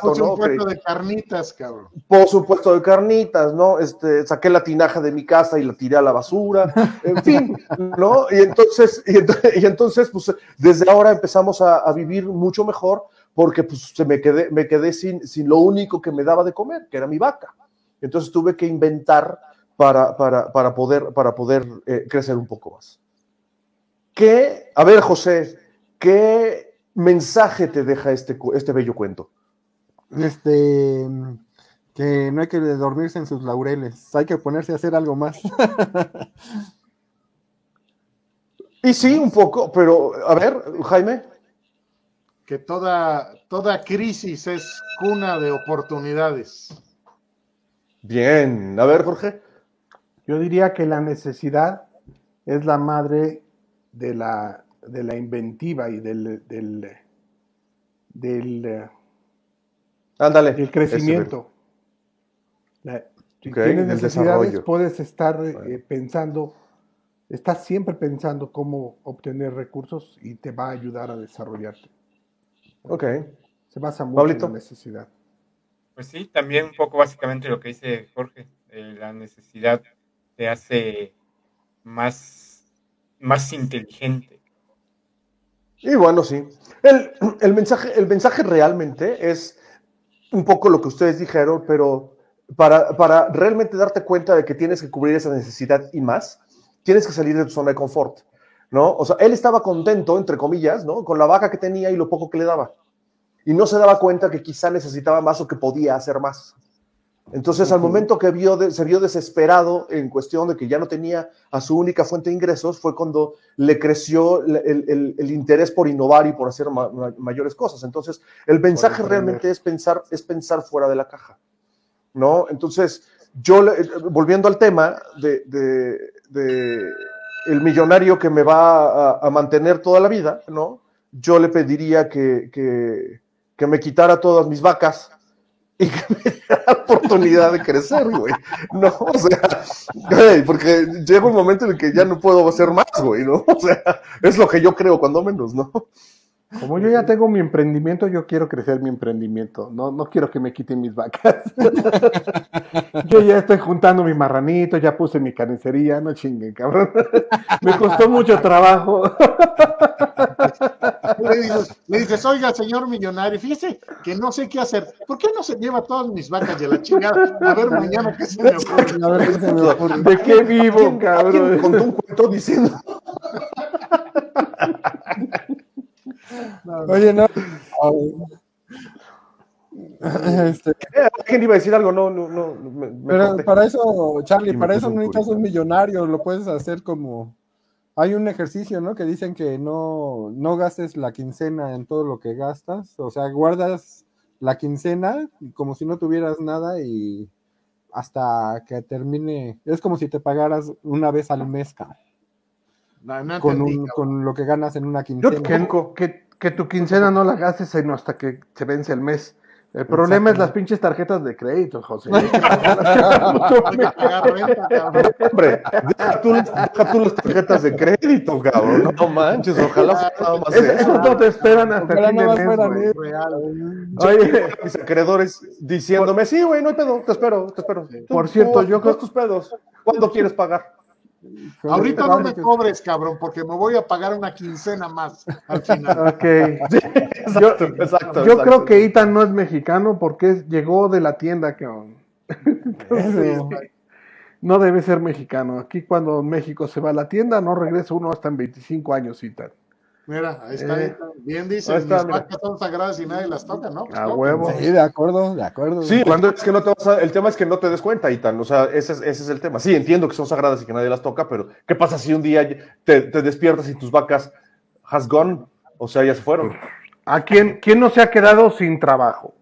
Speaker 1: Por supuesto de carnitas, cabrón.
Speaker 2: Por supuesto de carnitas, ¿no? Este, saqué la tinaja de mi casa y la tiré a la basura, en fin, ¿no? Y entonces, y, entonces, pues, desde ahora empezamos a, vivir mucho mejor porque, pues, se me quedé, me quedé sin, sin lo único que me daba de comer, que era mi vaca. Entonces tuve que inventar para, para, para poder, para poder eh, crecer un poco más. ¿Qué, a ver, José, qué mensaje te deja este, este bello cuento?
Speaker 3: Este, que no hay que dormirse en sus laureles, hay que ponerse a hacer algo más.
Speaker 2: y sí, un poco, pero a ver, Jaime.
Speaker 1: Que toda, toda crisis es cuna de oportunidades.
Speaker 2: Bien, a ver, Jorge.
Speaker 4: Yo diría que la necesidad es la madre de la, de la inventiva y del, del, del,
Speaker 2: Ándale.
Speaker 4: El crecimiento. La, si tienes necesidades, puedes estar eh, pensando, estás siempre pensando cómo obtener recursos y te va a ayudar a desarrollarte.
Speaker 2: Ok.
Speaker 4: Se basa mucho en la necesidad.
Speaker 5: Pues sí, también un poco básicamente lo que dice Jorge, eh, la necesidad te hace más, más inteligente.
Speaker 2: Y bueno, sí. El, el, mensaje, el mensaje realmente es un poco lo que ustedes dijeron, pero para, para realmente darte cuenta de que tienes que cubrir esa necesidad y más, tienes que salir de tu zona de confort, ¿no? O sea, él estaba contento, entre comillas, ¿no? Con la vaca que tenía y lo poco que le daba. Y no se daba cuenta que quizá necesitaba más o que podía hacer más. Entonces, al momento que vio se vio desesperado en cuestión de que ya no tenía a su única fuente de ingresos, fue cuando le creció el, el, interés por innovar y por hacer mayores cosas. Entonces, el mensaje realmente es pensar, es pensar fuera de la caja. ¿no? Entonces, yo, volviendo al tema de, de, el millonario que me va a, mantener toda la vida, ¿no? Yo le pediría que, que, que me quitara todas mis vacas y que me diera la oportunidad de crecer, güey. No, o sea, porque llega un momento en el que ya no puedo hacer más, güey, ¿no? O sea, es lo que yo creo, cuando menos, ¿no?
Speaker 4: Como yo ya tengo mi emprendimiento, yo quiero crecer mi emprendimiento. No, no quiero que me quiten mis vacas. yo ya estoy juntando mi marranito, ya puse mi carnicería, no chinguen, cabrón. me costó mucho trabajo.
Speaker 1: le, dices, oiga, señor millonario, fíjese que no sé qué hacer. ¿Por qué no se lleva todas mis vacas de la chingada? A ver mañana qué se me ocurre. A ver qué se me ocurre.
Speaker 4: ¿De qué vivo, cabrón?
Speaker 2: Contó un cuento diciendo.
Speaker 3: Oye, no.
Speaker 2: Este, ¿Quién iba a decir algo? No, no, no.
Speaker 3: pero para eso, Charlie, para eso no necesitas un millonario, lo puedes hacer como. Hay un ejercicio, ¿no? Que dicen que no, no gastes la quincena en todo lo que gastas, o sea, guardas la quincena como si no tuvieras nada y hasta que termine. Es como si te pagaras una vez al mes, con, con, lo que ganas en una quincena.
Speaker 4: que, que, tu quincena no la gastes sino hasta que se vence el mes. El problema es las pinches tarjetas de crédito, José. Hombre,
Speaker 2: deja tú, las tarjetas de crédito, cabrón. No manches, ojalá
Speaker 4: fuera más eso. no te esperan hasta el fin de mes,
Speaker 2: Oye, mis acreedores diciéndome, sí, güey, no hay pedo, te espero, te espero.
Speaker 4: Por cierto, yo creo...
Speaker 2: tus pedos. ¿Cuándo quieres pagar?
Speaker 1: Ahorita no me cobres, cabrón, porque me voy a pagar una quincena más al final.
Speaker 4: Ok. yo, creo que Itan no es mexicano porque llegó de la tienda, cabrón. no debe ser mexicano. Aquí cuando México se va a la tienda, no regresa uno hasta en 25 años, Itan.
Speaker 1: Mira, ahí está, eh, bien dice, está, mis vacas son sagradas y nadie las toca, ¿no?
Speaker 4: a huevo.
Speaker 3: Sí, de acuerdo, de acuerdo.
Speaker 2: Sí, cuando es que no te vas a, el tema es que no te des cuenta, Itan, o sea, ese es, ese es el tema. Sí, entiendo que son sagradas y que nadie las toca, pero ¿qué pasa si un día te, te despiertas y tus vacas has gone? O sea, ya se fueron.
Speaker 4: ¿A quién, quién no se ha quedado sin trabajo?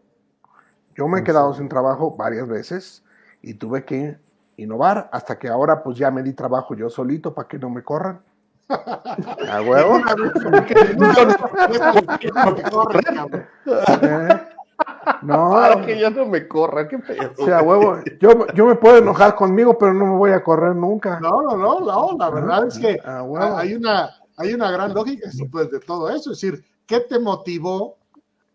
Speaker 4: Yo me he quedado sin trabajo varias veces y tuve que innovar hasta que ahora pues ya me di trabajo yo solito para que no me corran. ¿A huevo?
Speaker 2: No, Para que ya no me corra, qué pedo.
Speaker 4: O sea, huevo, yo, yo me puedo enojar conmigo, pero no me voy a correr nunca.
Speaker 1: No, no, no, no la verdad es que hay, una, hay una gran lógica pues, de todo eso. Es decir, ¿qué te motivó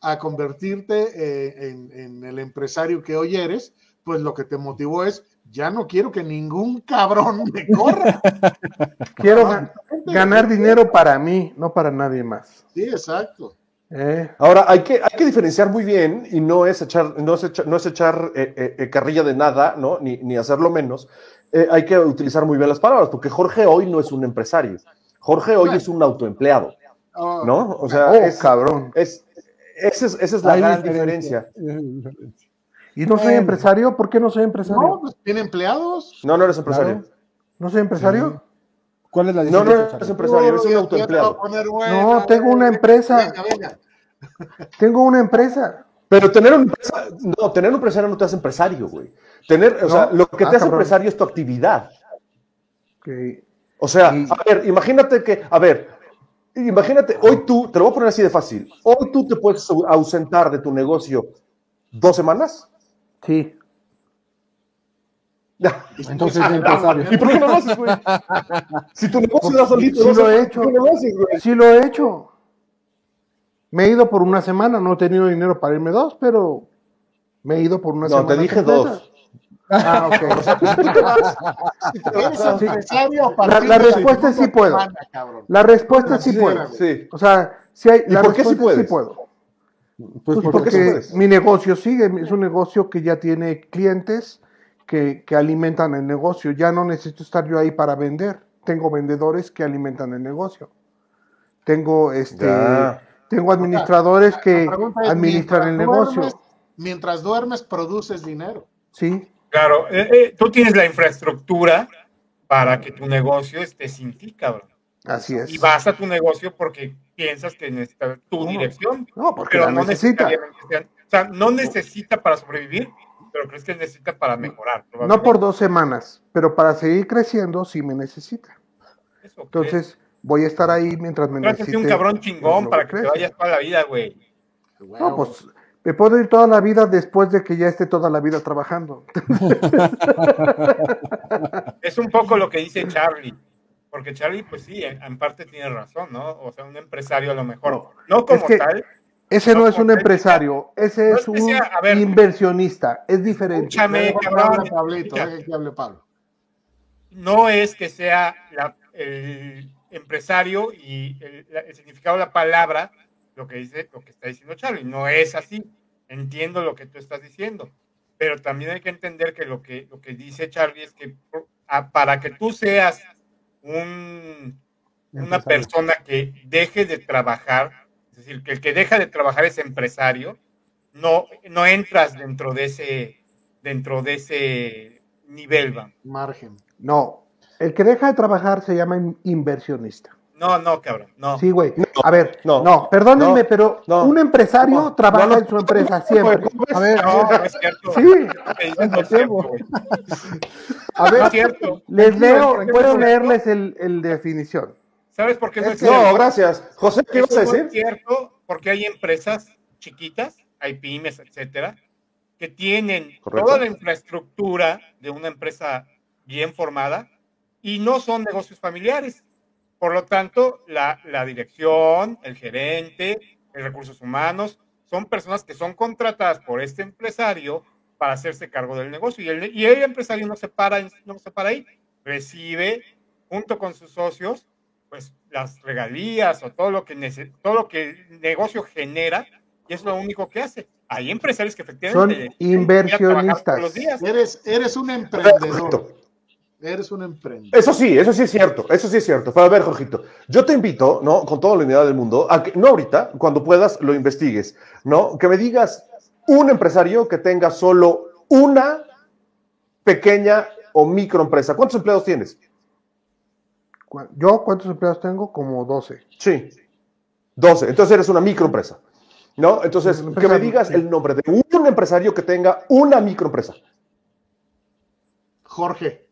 Speaker 1: a convertirte eh, en, en, el empresario que hoy eres? Pues lo que te motivó es ya no quiero que ningún cabrón me corra.
Speaker 4: quiero ganar dinero para mí, no para nadie más.
Speaker 1: Sí, exacto.
Speaker 2: Eh. Ahora, hay que, hay que diferenciar muy bien y no es echar, no es echar, no es echar eh, eh, carrilla de nada, ¿no? Ni, ni hacerlo menos. hay que utilizar muy bien las palabras, porque Jorge hoy no es un empresario. Jorge hoy es un autoempleado. ¿no? O sea,
Speaker 4: oh, es, cabrón.
Speaker 2: Es, esa es, esa es la gran diferencia.
Speaker 4: ¿Y no soy empresario? ¿Por qué no soy empresario?
Speaker 1: No, pues tiene empleados.
Speaker 2: No, no eres empresario.
Speaker 4: ¿No soy empresario?
Speaker 3: ¿Cuál es la
Speaker 2: diferencia? No, no eres empresario, eres un autoempleado.
Speaker 4: no, tengo una empresa. Tengo una empresa.
Speaker 2: Pero tener una empresa, no, tener un empresario no te hace empresario, güey. Tener, o sea, lo que te ah, hace empresario es tu actividad. O sea, a ver, imagínate que, a ver, imagínate, hoy tú, te lo voy a poner así de fácil, hoy tú te puedes ausentar de tu negocio ¿Dos semanas?
Speaker 4: Sí.
Speaker 2: Ya.
Speaker 3: Entonces es empresario.
Speaker 2: ¿Y por qué no lo haces, güey? Si tu negocio da solito,
Speaker 4: Sí
Speaker 2: no
Speaker 4: lo he
Speaker 2: por
Speaker 4: hecho.
Speaker 2: qué no lo haces, güey?
Speaker 4: Sí lo he hecho. Me he ido por una semana, no he tenido dinero para irme dos, pero me he ido por una
Speaker 2: No,
Speaker 4: semana.
Speaker 2: te dije dos.
Speaker 4: Ah, ok.
Speaker 1: Eres empresario a
Speaker 4: La,
Speaker 1: partir
Speaker 4: la
Speaker 1: de
Speaker 4: respuesta es sí puedo.
Speaker 1: semana.
Speaker 4: La respuesta es sí
Speaker 1: Sí,
Speaker 4: puedo.
Speaker 2: Sí.
Speaker 4: O sea, si hay,
Speaker 2: ¿Y
Speaker 4: la
Speaker 2: por qué sí puedes?
Speaker 4: puedo.
Speaker 3: Pues
Speaker 4: Pues
Speaker 2: ¿por qué sí
Speaker 4: porque mi negocio sigue, es un negocio que ya tiene clientes que, que alimentan el negocio. Ya no necesito estar yo ahí para vender. Tengo vendedores que alimentan el negocio. Tengo este
Speaker 2: Ya.
Speaker 4: tengo administradores que
Speaker 1: La
Speaker 4: administran el negocio.
Speaker 1: duermes- mientras duermes, produces dinero.
Speaker 4: Sí,
Speaker 5: Claro, eh, eh, tú tienes la infraestructura para que tu negocio esté sin ti, cabrón.
Speaker 4: así es.
Speaker 5: Y vas a tu negocio porque piensas que necesita tu dirección,
Speaker 4: No, porque
Speaker 5: pero
Speaker 4: la
Speaker 5: no
Speaker 4: necesita.
Speaker 5: O sea, no necesita para sobrevivir, pero crees que necesita para mejorar.
Speaker 4: No por dos semanas, pero para seguir creciendo sí me necesita.
Speaker 5: Eso,
Speaker 4: Entonces voy a estar ahí mientras me
Speaker 5: Trátate
Speaker 4: necesite.
Speaker 5: un cabrón chingón para que te vayas toda la vida, güey.
Speaker 4: No, pues me puedo ir toda la vida después de que ya esté toda la vida trabajando.
Speaker 5: Es un poco lo que dice Charlie. Porque Charlie, pues sí, en, en parte tiene razón, ¿no? O sea, un empresario a lo mejor. No, como
Speaker 4: que-
Speaker 5: tal.
Speaker 4: Ese no
Speaker 5: No,
Speaker 4: es un
Speaker 5: como
Speaker 4: empresario, ese
Speaker 5: No
Speaker 4: es un
Speaker 5: sea- a ver.
Speaker 4: inversionista, es diferente.
Speaker 5: Escúchame, cabrón.
Speaker 1: Pablito, que hable Pablo.
Speaker 5: no es que sea la- el empresario y el, significado de la palabra lo que dice, lo que está diciendo Charlie. No es así. Entiendo lo que tú estás diciendo. Pero también hay que entender que lo que, lo que dice Charlie es que a- para que tú seas un, una persona que deje de trabajar, es decir, que el que deja de trabajar es empresario, no, no entras dentro de ese, dentro de ese nivel, va.
Speaker 1: Margen.
Speaker 4: No, el que deja de trabajar se llama in- inversionista.
Speaker 5: No, no, cabrón, no.
Speaker 4: Sí, güey. A ver,
Speaker 2: no,
Speaker 4: no, perdónenme,
Speaker 2: no,
Speaker 4: pero
Speaker 2: no.
Speaker 4: un empresario
Speaker 2: No,
Speaker 4: trabaja
Speaker 2: no, no,
Speaker 4: en su empresa siempre.
Speaker 2: ¿cómo
Speaker 4: A ver,
Speaker 5: No, no es cierto.
Speaker 4: sí,
Speaker 5: no es cierto, güey.
Speaker 4: a
Speaker 5: No
Speaker 4: ver,
Speaker 5: es cierto.
Speaker 4: les leo, puedo leerles el, el definición.
Speaker 5: ¿Sabes por qué no es,
Speaker 2: No,
Speaker 5: cierto?
Speaker 2: gracias. José, ¿qué ibas a
Speaker 5: Eso no
Speaker 2: decir?
Speaker 5: es cierto porque hay empresas chiquitas, hay pymes, etcétera, que tienen
Speaker 2: Correcto.
Speaker 5: toda la infraestructura de una empresa bien formada y no son negocios familiares. Por lo tanto, la, la dirección, el gerente, el recursos humanos, son personas que son contratadas por este empresario para hacerse cargo del negocio. Y el, y el empresario no se, para, en- no se para ahí, recibe junto con sus socios pues las regalías o todo lo que nece- todo lo que el negocio genera y es lo único que hace. Hay empresarios que efectivamente
Speaker 4: Son inversionistas.
Speaker 5: todos los días.
Speaker 1: Eres, eres un emprendedor. Eres un emprendedor.
Speaker 2: Eso sí, eso sí es cierto, eso sí es cierto. Pero a ver, Jorgito, yo te invito, ¿no? Con toda la unidad del mundo, a que, no ahorita, cuando puedas, lo investigues, ¿no? Que me digas un empresario que tenga solo una pequeña o microempresa. ¿Cuántos empleados tienes?
Speaker 4: ¿Yo cuántos empleados tengo? Como 12.
Speaker 2: Sí. 12. Entonces eres una microempresa. ¿No? Entonces, que me digas
Speaker 4: sí.
Speaker 2: el nombre de un empresario que tenga una microempresa.
Speaker 1: Jorge.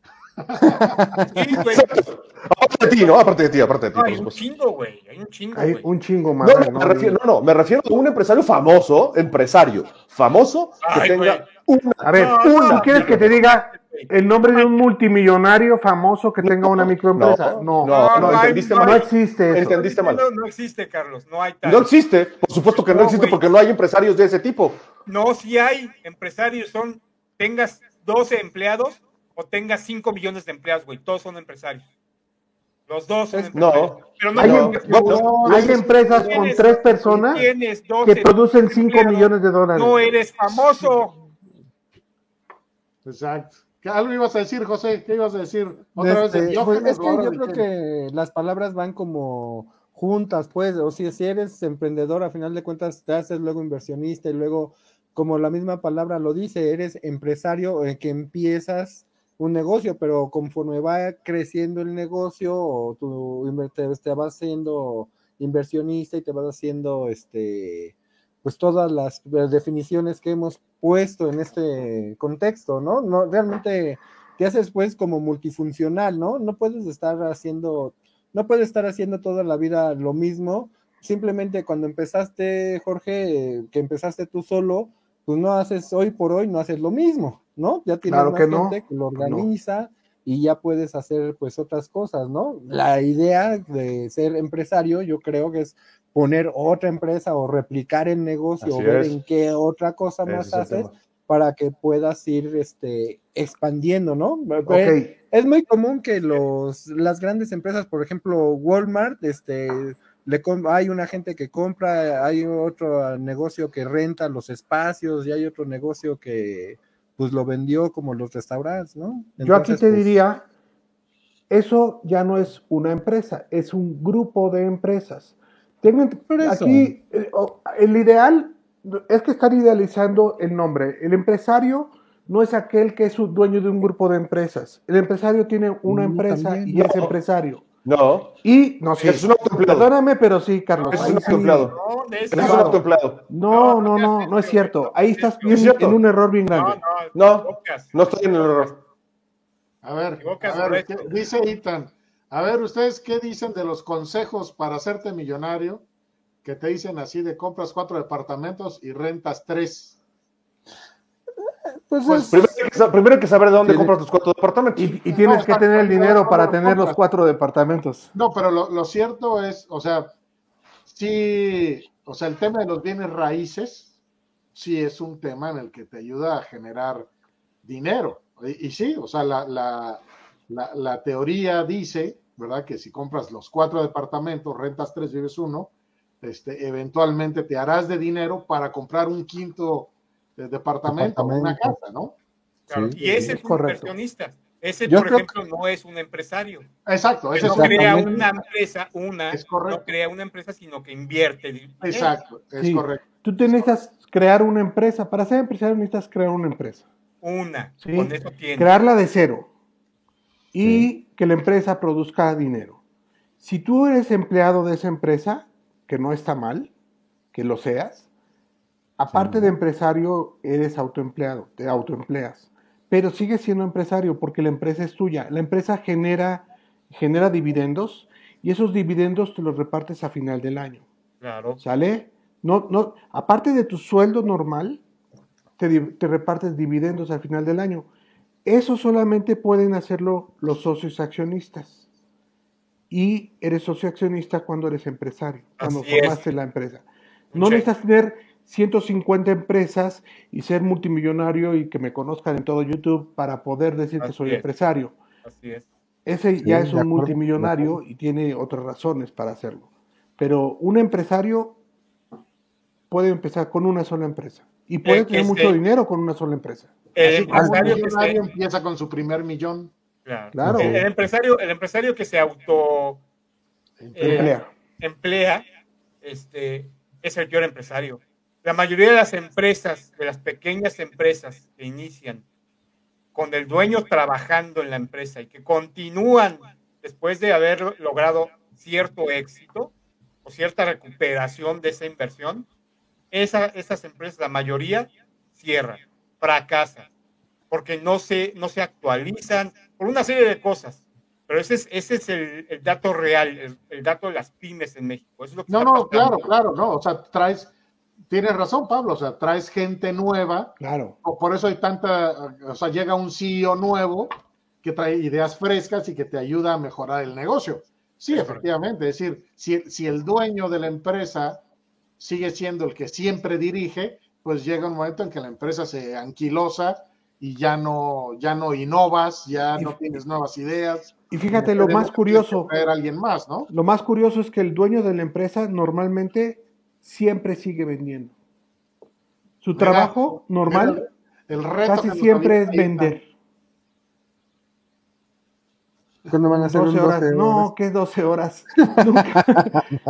Speaker 2: Aparte de ti, ¿no? Aparte de ti, aparte de ti,
Speaker 5: No,
Speaker 2: por
Speaker 5: hay un
Speaker 2: supuesto.
Speaker 5: chingo, güey. Hay un chingo,
Speaker 4: Hay un chingo más.
Speaker 2: No, no, me refiero, no, no, me refiero a un empresario famoso, empresario famoso que
Speaker 5: Ay,
Speaker 2: tenga una.
Speaker 4: A ver, ¿tú quieres que te diga el nombre de un multimillonario famoso que tenga una microempresa?
Speaker 2: No,
Speaker 4: No,
Speaker 2: no,
Speaker 5: no hay-
Speaker 2: entendiste
Speaker 5: no
Speaker 2: mal.
Speaker 4: no existe eso.
Speaker 2: Entendiste mal.
Speaker 5: No, no existe, Carlos. No hay tal.
Speaker 2: No existe, por supuesto que no,
Speaker 5: No,
Speaker 2: existe porque no hay empresarios de ese tipo.
Speaker 5: No, si hay empresarios, son, tengas 12 empleados o tengas 5 millones de empleados, güey. Todos son empresarios. Los dos son
Speaker 2: Es-
Speaker 5: empresarios.
Speaker 2: no.
Speaker 5: Pero no
Speaker 4: Hay,
Speaker 2: No, no,
Speaker 4: hay empresas con tres personas
Speaker 5: tienes 12
Speaker 4: que producen 5
Speaker 5: empleados,
Speaker 4: millones de dólares.
Speaker 5: No eres famoso.
Speaker 1: Exacto. ¿Qué algo ibas a decir, José? ¿Qué ibas a decir? Otra
Speaker 3: Este,
Speaker 1: vez de
Speaker 3: pues, es que yo creo que las palabras van como juntas, pues, o sea, si eres emprendedor, a final de cuentas te haces luego inversionista y luego, como la misma palabra lo dice, eres empresario eh, que empiezas un negocio, pero conforme va creciendo el negocio, o tú te vas siendo inversionista y te vas haciendo, este, pues todas las definiciones que hemos puesto en este contexto, ¿no? No, realmente te haces pues como multifuncional, ¿no? No puedes estar haciendo, no puedes estar haciendo toda la vida lo mismo. Simplemente cuando empezaste, Jorge, eh, que empezaste tú solo, pues no haces hoy por hoy, no haces lo mismo, ¿no? Ya tienes
Speaker 4: Claro
Speaker 3: más
Speaker 4: que no,
Speaker 3: gente que lo organiza y ya puedes hacer pues otras cosas, ¿no? La idea de ser empresario yo creo que es poner otra empresa o replicar el negocio
Speaker 2: Así
Speaker 3: o ver
Speaker 2: es.
Speaker 3: en qué otra cosa
Speaker 2: Ese
Speaker 3: más
Speaker 2: es
Speaker 3: haces
Speaker 2: tema.
Speaker 3: para que puedas ir este, expandiendo, ¿no?
Speaker 4: Ok,
Speaker 3: Es muy común que los, las grandes empresas, por ejemplo, Walmart, este, le hay una gente que compra, hay otro negocio que renta los espacios y hay otro negocio que pues lo vendió como los restaurantes, ¿no?
Speaker 4: yo aquí te
Speaker 3: pues,
Speaker 4: diría, eso ya no es una empresa, es un grupo de empresas. Aquí eh, el ideal es que están idealizando el nombre. El empresario no es aquel que es dueño de un grupo de empresas. El empresario tiene una
Speaker 3: Mm,
Speaker 4: empresa
Speaker 3: también.
Speaker 4: y es empresario.
Speaker 2: No,
Speaker 4: Y no sí,
Speaker 2: es un autoempleado.
Speaker 4: Perdóname, pero sí, Carlos.
Speaker 2: Es un
Speaker 4: sí-
Speaker 2: autoempleado.
Speaker 5: No, de
Speaker 2: Es
Speaker 5: eso-
Speaker 2: un autoempleado.
Speaker 4: No, no, no, no es cierto. Ahí estás bien
Speaker 2: es cierto.
Speaker 4: en un error bien
Speaker 5: No,
Speaker 4: grande.
Speaker 5: no,
Speaker 2: No. No estoy en el error.
Speaker 1: A ver, a ver,
Speaker 5: sobre
Speaker 1: ¿qué-
Speaker 5: esto.
Speaker 1: dice Itan. A ver, ¿ustedes qué dicen de los consejos para hacerte millonario? Que te dicen así de compras cuatro departamentos y rentas tres.
Speaker 3: Pues,
Speaker 1: pues,
Speaker 3: es-
Speaker 2: Primero hay que, sa- primero hay que saber de dónde
Speaker 3: Sí.
Speaker 2: compras tus cuatro departamentos.
Speaker 4: Y, y tienes
Speaker 1: No,
Speaker 4: que tener el
Speaker 1: no,
Speaker 4: dinero
Speaker 1: no,
Speaker 4: para
Speaker 1: no,
Speaker 4: tener los
Speaker 1: compras.
Speaker 4: cuatro departamentos.
Speaker 1: No, pero lo, lo cierto es, o sea, sí, o sea, el tema de los bienes raíces sí es un tema en el que te ayuda a generar dinero. Y, y sí, o sea, la, la, la, la teoría dice, ¿verdad? Que si compras los cuatro departamentos, rentas tres, vives uno, este, eventualmente te harás de dinero para comprar un quinto eh, departamento, una casa, ¿no?
Speaker 5: Claro,
Speaker 3: Sí,
Speaker 5: y ese
Speaker 4: es
Speaker 5: es un inversionista. Ese,
Speaker 3: Yo
Speaker 5: por ejemplo, no es un empresario.
Speaker 1: Exacto, ese
Speaker 5: no
Speaker 1: es un-
Speaker 5: crea una empresa, una,
Speaker 1: Es correcto.
Speaker 5: no crea una empresa, sino que invierte. dinero.
Speaker 1: Exacto, es
Speaker 4: Sí.
Speaker 1: correcto.
Speaker 4: Tú necesitas crear una empresa. Para ser empresario necesitas crear una empresa.
Speaker 5: Una,
Speaker 4: Sí.
Speaker 5: con eso tiene.
Speaker 4: Crearla de cero. Y que la empresa produzca dinero. Si tú eres empleado de esa empresa, que no está mal, que lo seas, aparte de empresario, eres autoempleado, te autoempleas. Pero sigues siendo empresario porque la empresa es tuya. La empresa genera, genera dividendos y esos dividendos te los repartes a final del año.
Speaker 5: Claro.
Speaker 4: ¿Sale? No, no, aparte de tu sueldo normal, te, repartes dividendos al final del año. Eso solamente pueden hacerlo los socios accionistas. Y eres socio accionista cuando eres empresario, cuando
Speaker 5: Así es.
Speaker 4: formaste la empresa. No
Speaker 5: Sí.
Speaker 4: necesitas tener 150 empresas y ser multimillonario y que me conozcan en todo YouTube para poder decir que soy
Speaker 5: es.
Speaker 4: empresario.
Speaker 5: Así es.
Speaker 4: Ese ya es un
Speaker 3: acuerdo,
Speaker 4: multimillonario y tiene otras razones para hacerlo. Pero un empresario puede empezar con una sola empresa y puede
Speaker 5: El que
Speaker 4: tener mucho dinero con una sola empresa.
Speaker 5: El
Speaker 1: un
Speaker 5: empresario que se,
Speaker 1: empieza con su primer millón.
Speaker 5: claro.
Speaker 4: Claro.
Speaker 5: El, el empresario, el empresario que se auto eh,
Speaker 4: Emplea.
Speaker 5: emplea, este, es el peor empresario. La mayoría de las empresas, de las pequeñas empresas que inician con el dueño trabajando en la empresa y que continúan después de haber logrado cierto éxito o cierta recuperación de esa inversión, esa- esas empresas, la mayoría, cierran, fracasan, porque no se, no se actualizan por una serie de cosas. Pero ese es, ese es el, el dato real, el, el dato de las pymes en México. Eso es lo que
Speaker 1: No, no,
Speaker 5: pasando.
Speaker 1: claro, claro, no. O sea, traes, tienes razón, Pablo, o sea, traes gente nueva,
Speaker 4: Claro.
Speaker 1: por eso hay tanta, o sea, llega un CEO nuevo que trae ideas frescas y que te ayuda a mejorar el negocio. Sí,
Speaker 5: Es
Speaker 1: efectivamente, es decir, si, si el dueño de la empresa sigue siendo el que siempre dirige, pues llega un momento en que la empresa se anquilosa y ya no, ya no innovas, ya
Speaker 4: Y-
Speaker 1: no tienes nuevas ideas.
Speaker 4: Y fíjate lo más curioso,
Speaker 1: alguien más, ¿no?
Speaker 4: lo más curioso es que el dueño de la empresa normalmente siempre sigue vendiendo. Su trabajo normal
Speaker 1: El reto
Speaker 4: casi siempre es vender.
Speaker 3: ¿Cuándo van a hacer
Speaker 4: 12
Speaker 3: un
Speaker 4: horas.
Speaker 3: 12
Speaker 4: No,
Speaker 3: horas?
Speaker 4: ¿qué 12 horas? Nunca.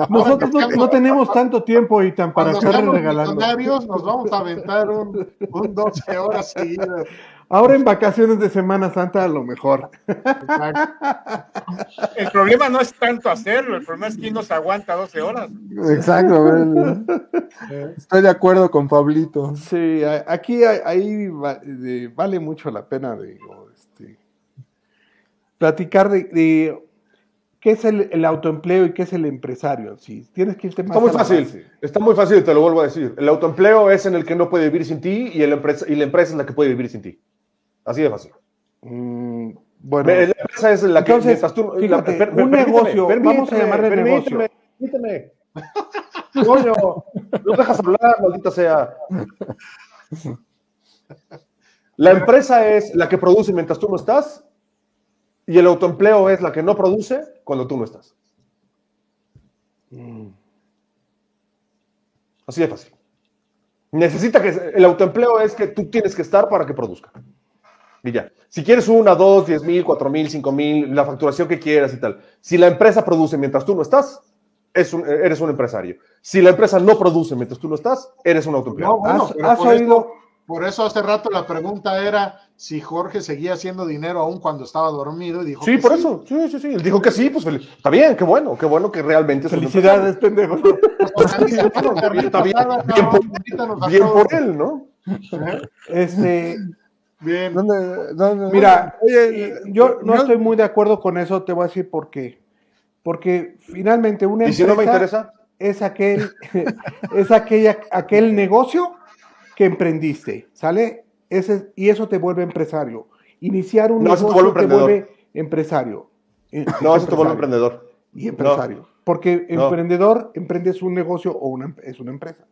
Speaker 4: Nosotros no, no tenemos tanto tiempo, Itan, para
Speaker 1: Cuando
Speaker 4: estar regalando.
Speaker 1: nos vamos a aventar un, un 12 horas seguidas.
Speaker 4: Ahora en vacaciones de Semana Santa a lo mejor.
Speaker 1: Exacto.
Speaker 5: El problema no es tanto hacerlo, el problema es quién nos aguanta 12 horas.
Speaker 3: Exacto. Estoy de acuerdo con Pablito.
Speaker 4: Sí, aquí hay- ahí vale mucho la pena digo, platicar de, de- ¿qué es el, el autoempleo y qué es el empresario? Sí, tienes que irte más
Speaker 2: Está muy
Speaker 4: la
Speaker 2: fácil,
Speaker 4: base.
Speaker 2: está muy fácil, te lo vuelvo a decir. El autoempleo es en el que no puede vivir sin ti y, el empresa, y la empresa es la que puede vivir sin ti. Así de fácil.
Speaker 4: Mm, bueno,
Speaker 2: La empresa es la que
Speaker 4: Entonces,
Speaker 2: mientras tú- la-
Speaker 4: fíjate,
Speaker 2: per-
Speaker 4: un
Speaker 2: permíteme,
Speaker 4: negocio,
Speaker 2: permíteme,
Speaker 4: vamos a llamarle
Speaker 2: permíteme, Permíteme. Coño, no dejas hablar, maldita sea. La empresa es la que produce mientras tú no estás y el autoempleo es la que no produce cuando tú no estás.
Speaker 4: mm,
Speaker 2: Así de fácil. Necesita que el autoempleo es que tú tienes que estar para que produzca. Y ya. Si quieres una, dos, diez mil, cuatro mil, cinco mil, la facturación que quieras y tal. Si la empresa produce mientras tú no estás, es un- eres un empresario. Si la empresa no produce mientras tú no estás, eres un
Speaker 1: No,
Speaker 2: autoempleado.
Speaker 1: bueno,
Speaker 4: ¿Has-
Speaker 1: pero
Speaker 4: has
Speaker 1: por,
Speaker 4: oído?
Speaker 1: eso, por eso hace rato la pregunta era si Jorge seguía haciendo dinero aún cuando estaba dormido y dijo
Speaker 2: Sí,
Speaker 1: que
Speaker 2: por eso. Sí, sí, sí. Él dijo que sí, pues está bien, qué bueno, qué bueno que realmente
Speaker 4: Felicidades, pendejo.
Speaker 2: Está bien, bien por- Bien por él, ¿no?
Speaker 4: Este,
Speaker 1: Bien.
Speaker 3: ¿Dónde- dónde-
Speaker 4: Mira,
Speaker 3: oye,
Speaker 4: eh, yo no estoy muy de acuerdo con eso, te voy a decir por qué. Porque finalmente una
Speaker 2: Y si
Speaker 4: empresa
Speaker 2: no me interesa,
Speaker 4: es aquel, es aquella, aquel negocio que emprendiste, ¿sale? Ese, y eso te vuelve empresario. Iniciar un
Speaker 2: No, eso te
Speaker 4: negocio
Speaker 2: vuelve
Speaker 4: te vuelve empresario. Eh,
Speaker 2: no,
Speaker 4: es
Speaker 2: eso te vuelve emprendedor.
Speaker 4: Y empresario. Porque
Speaker 2: No.
Speaker 4: emprendedor, emprendes un negocio o una, es una empresa.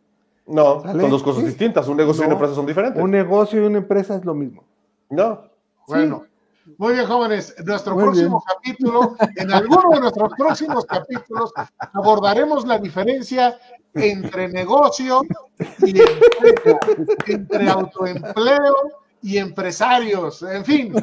Speaker 2: No,
Speaker 4: ¿Sale?
Speaker 2: son dos cosas
Speaker 4: Sí.
Speaker 2: distintas. Un negocio y una empresa son diferentes.
Speaker 4: Un negocio y una empresa es lo mismo.
Speaker 2: No.
Speaker 1: Bueno, muy bien, jóvenes. Nuestro
Speaker 3: Muy
Speaker 1: próximo capítulo, en alguno de nuestros próximos capítulos, abordaremos la diferencia entre negocio y empresa, entre autoempleo y empresarios. En fin,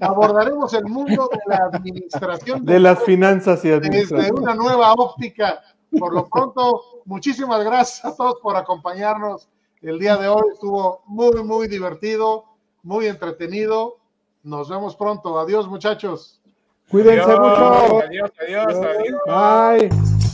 Speaker 1: abordaremos el mundo de la administración
Speaker 4: De las finanzas y
Speaker 1: desde
Speaker 4: administración.
Speaker 1: una nueva óptica. Por lo pronto, muchísimas gracias a todos por acompañarnos el día de hoy. Estuvo muy, muy divertido, muy entretenido. Nos vemos pronto. Adiós, muchachos.
Speaker 4: Cuídense
Speaker 5: Adiós,
Speaker 4: mucho.
Speaker 5: Adiós, adiós, adiós.
Speaker 4: Bye.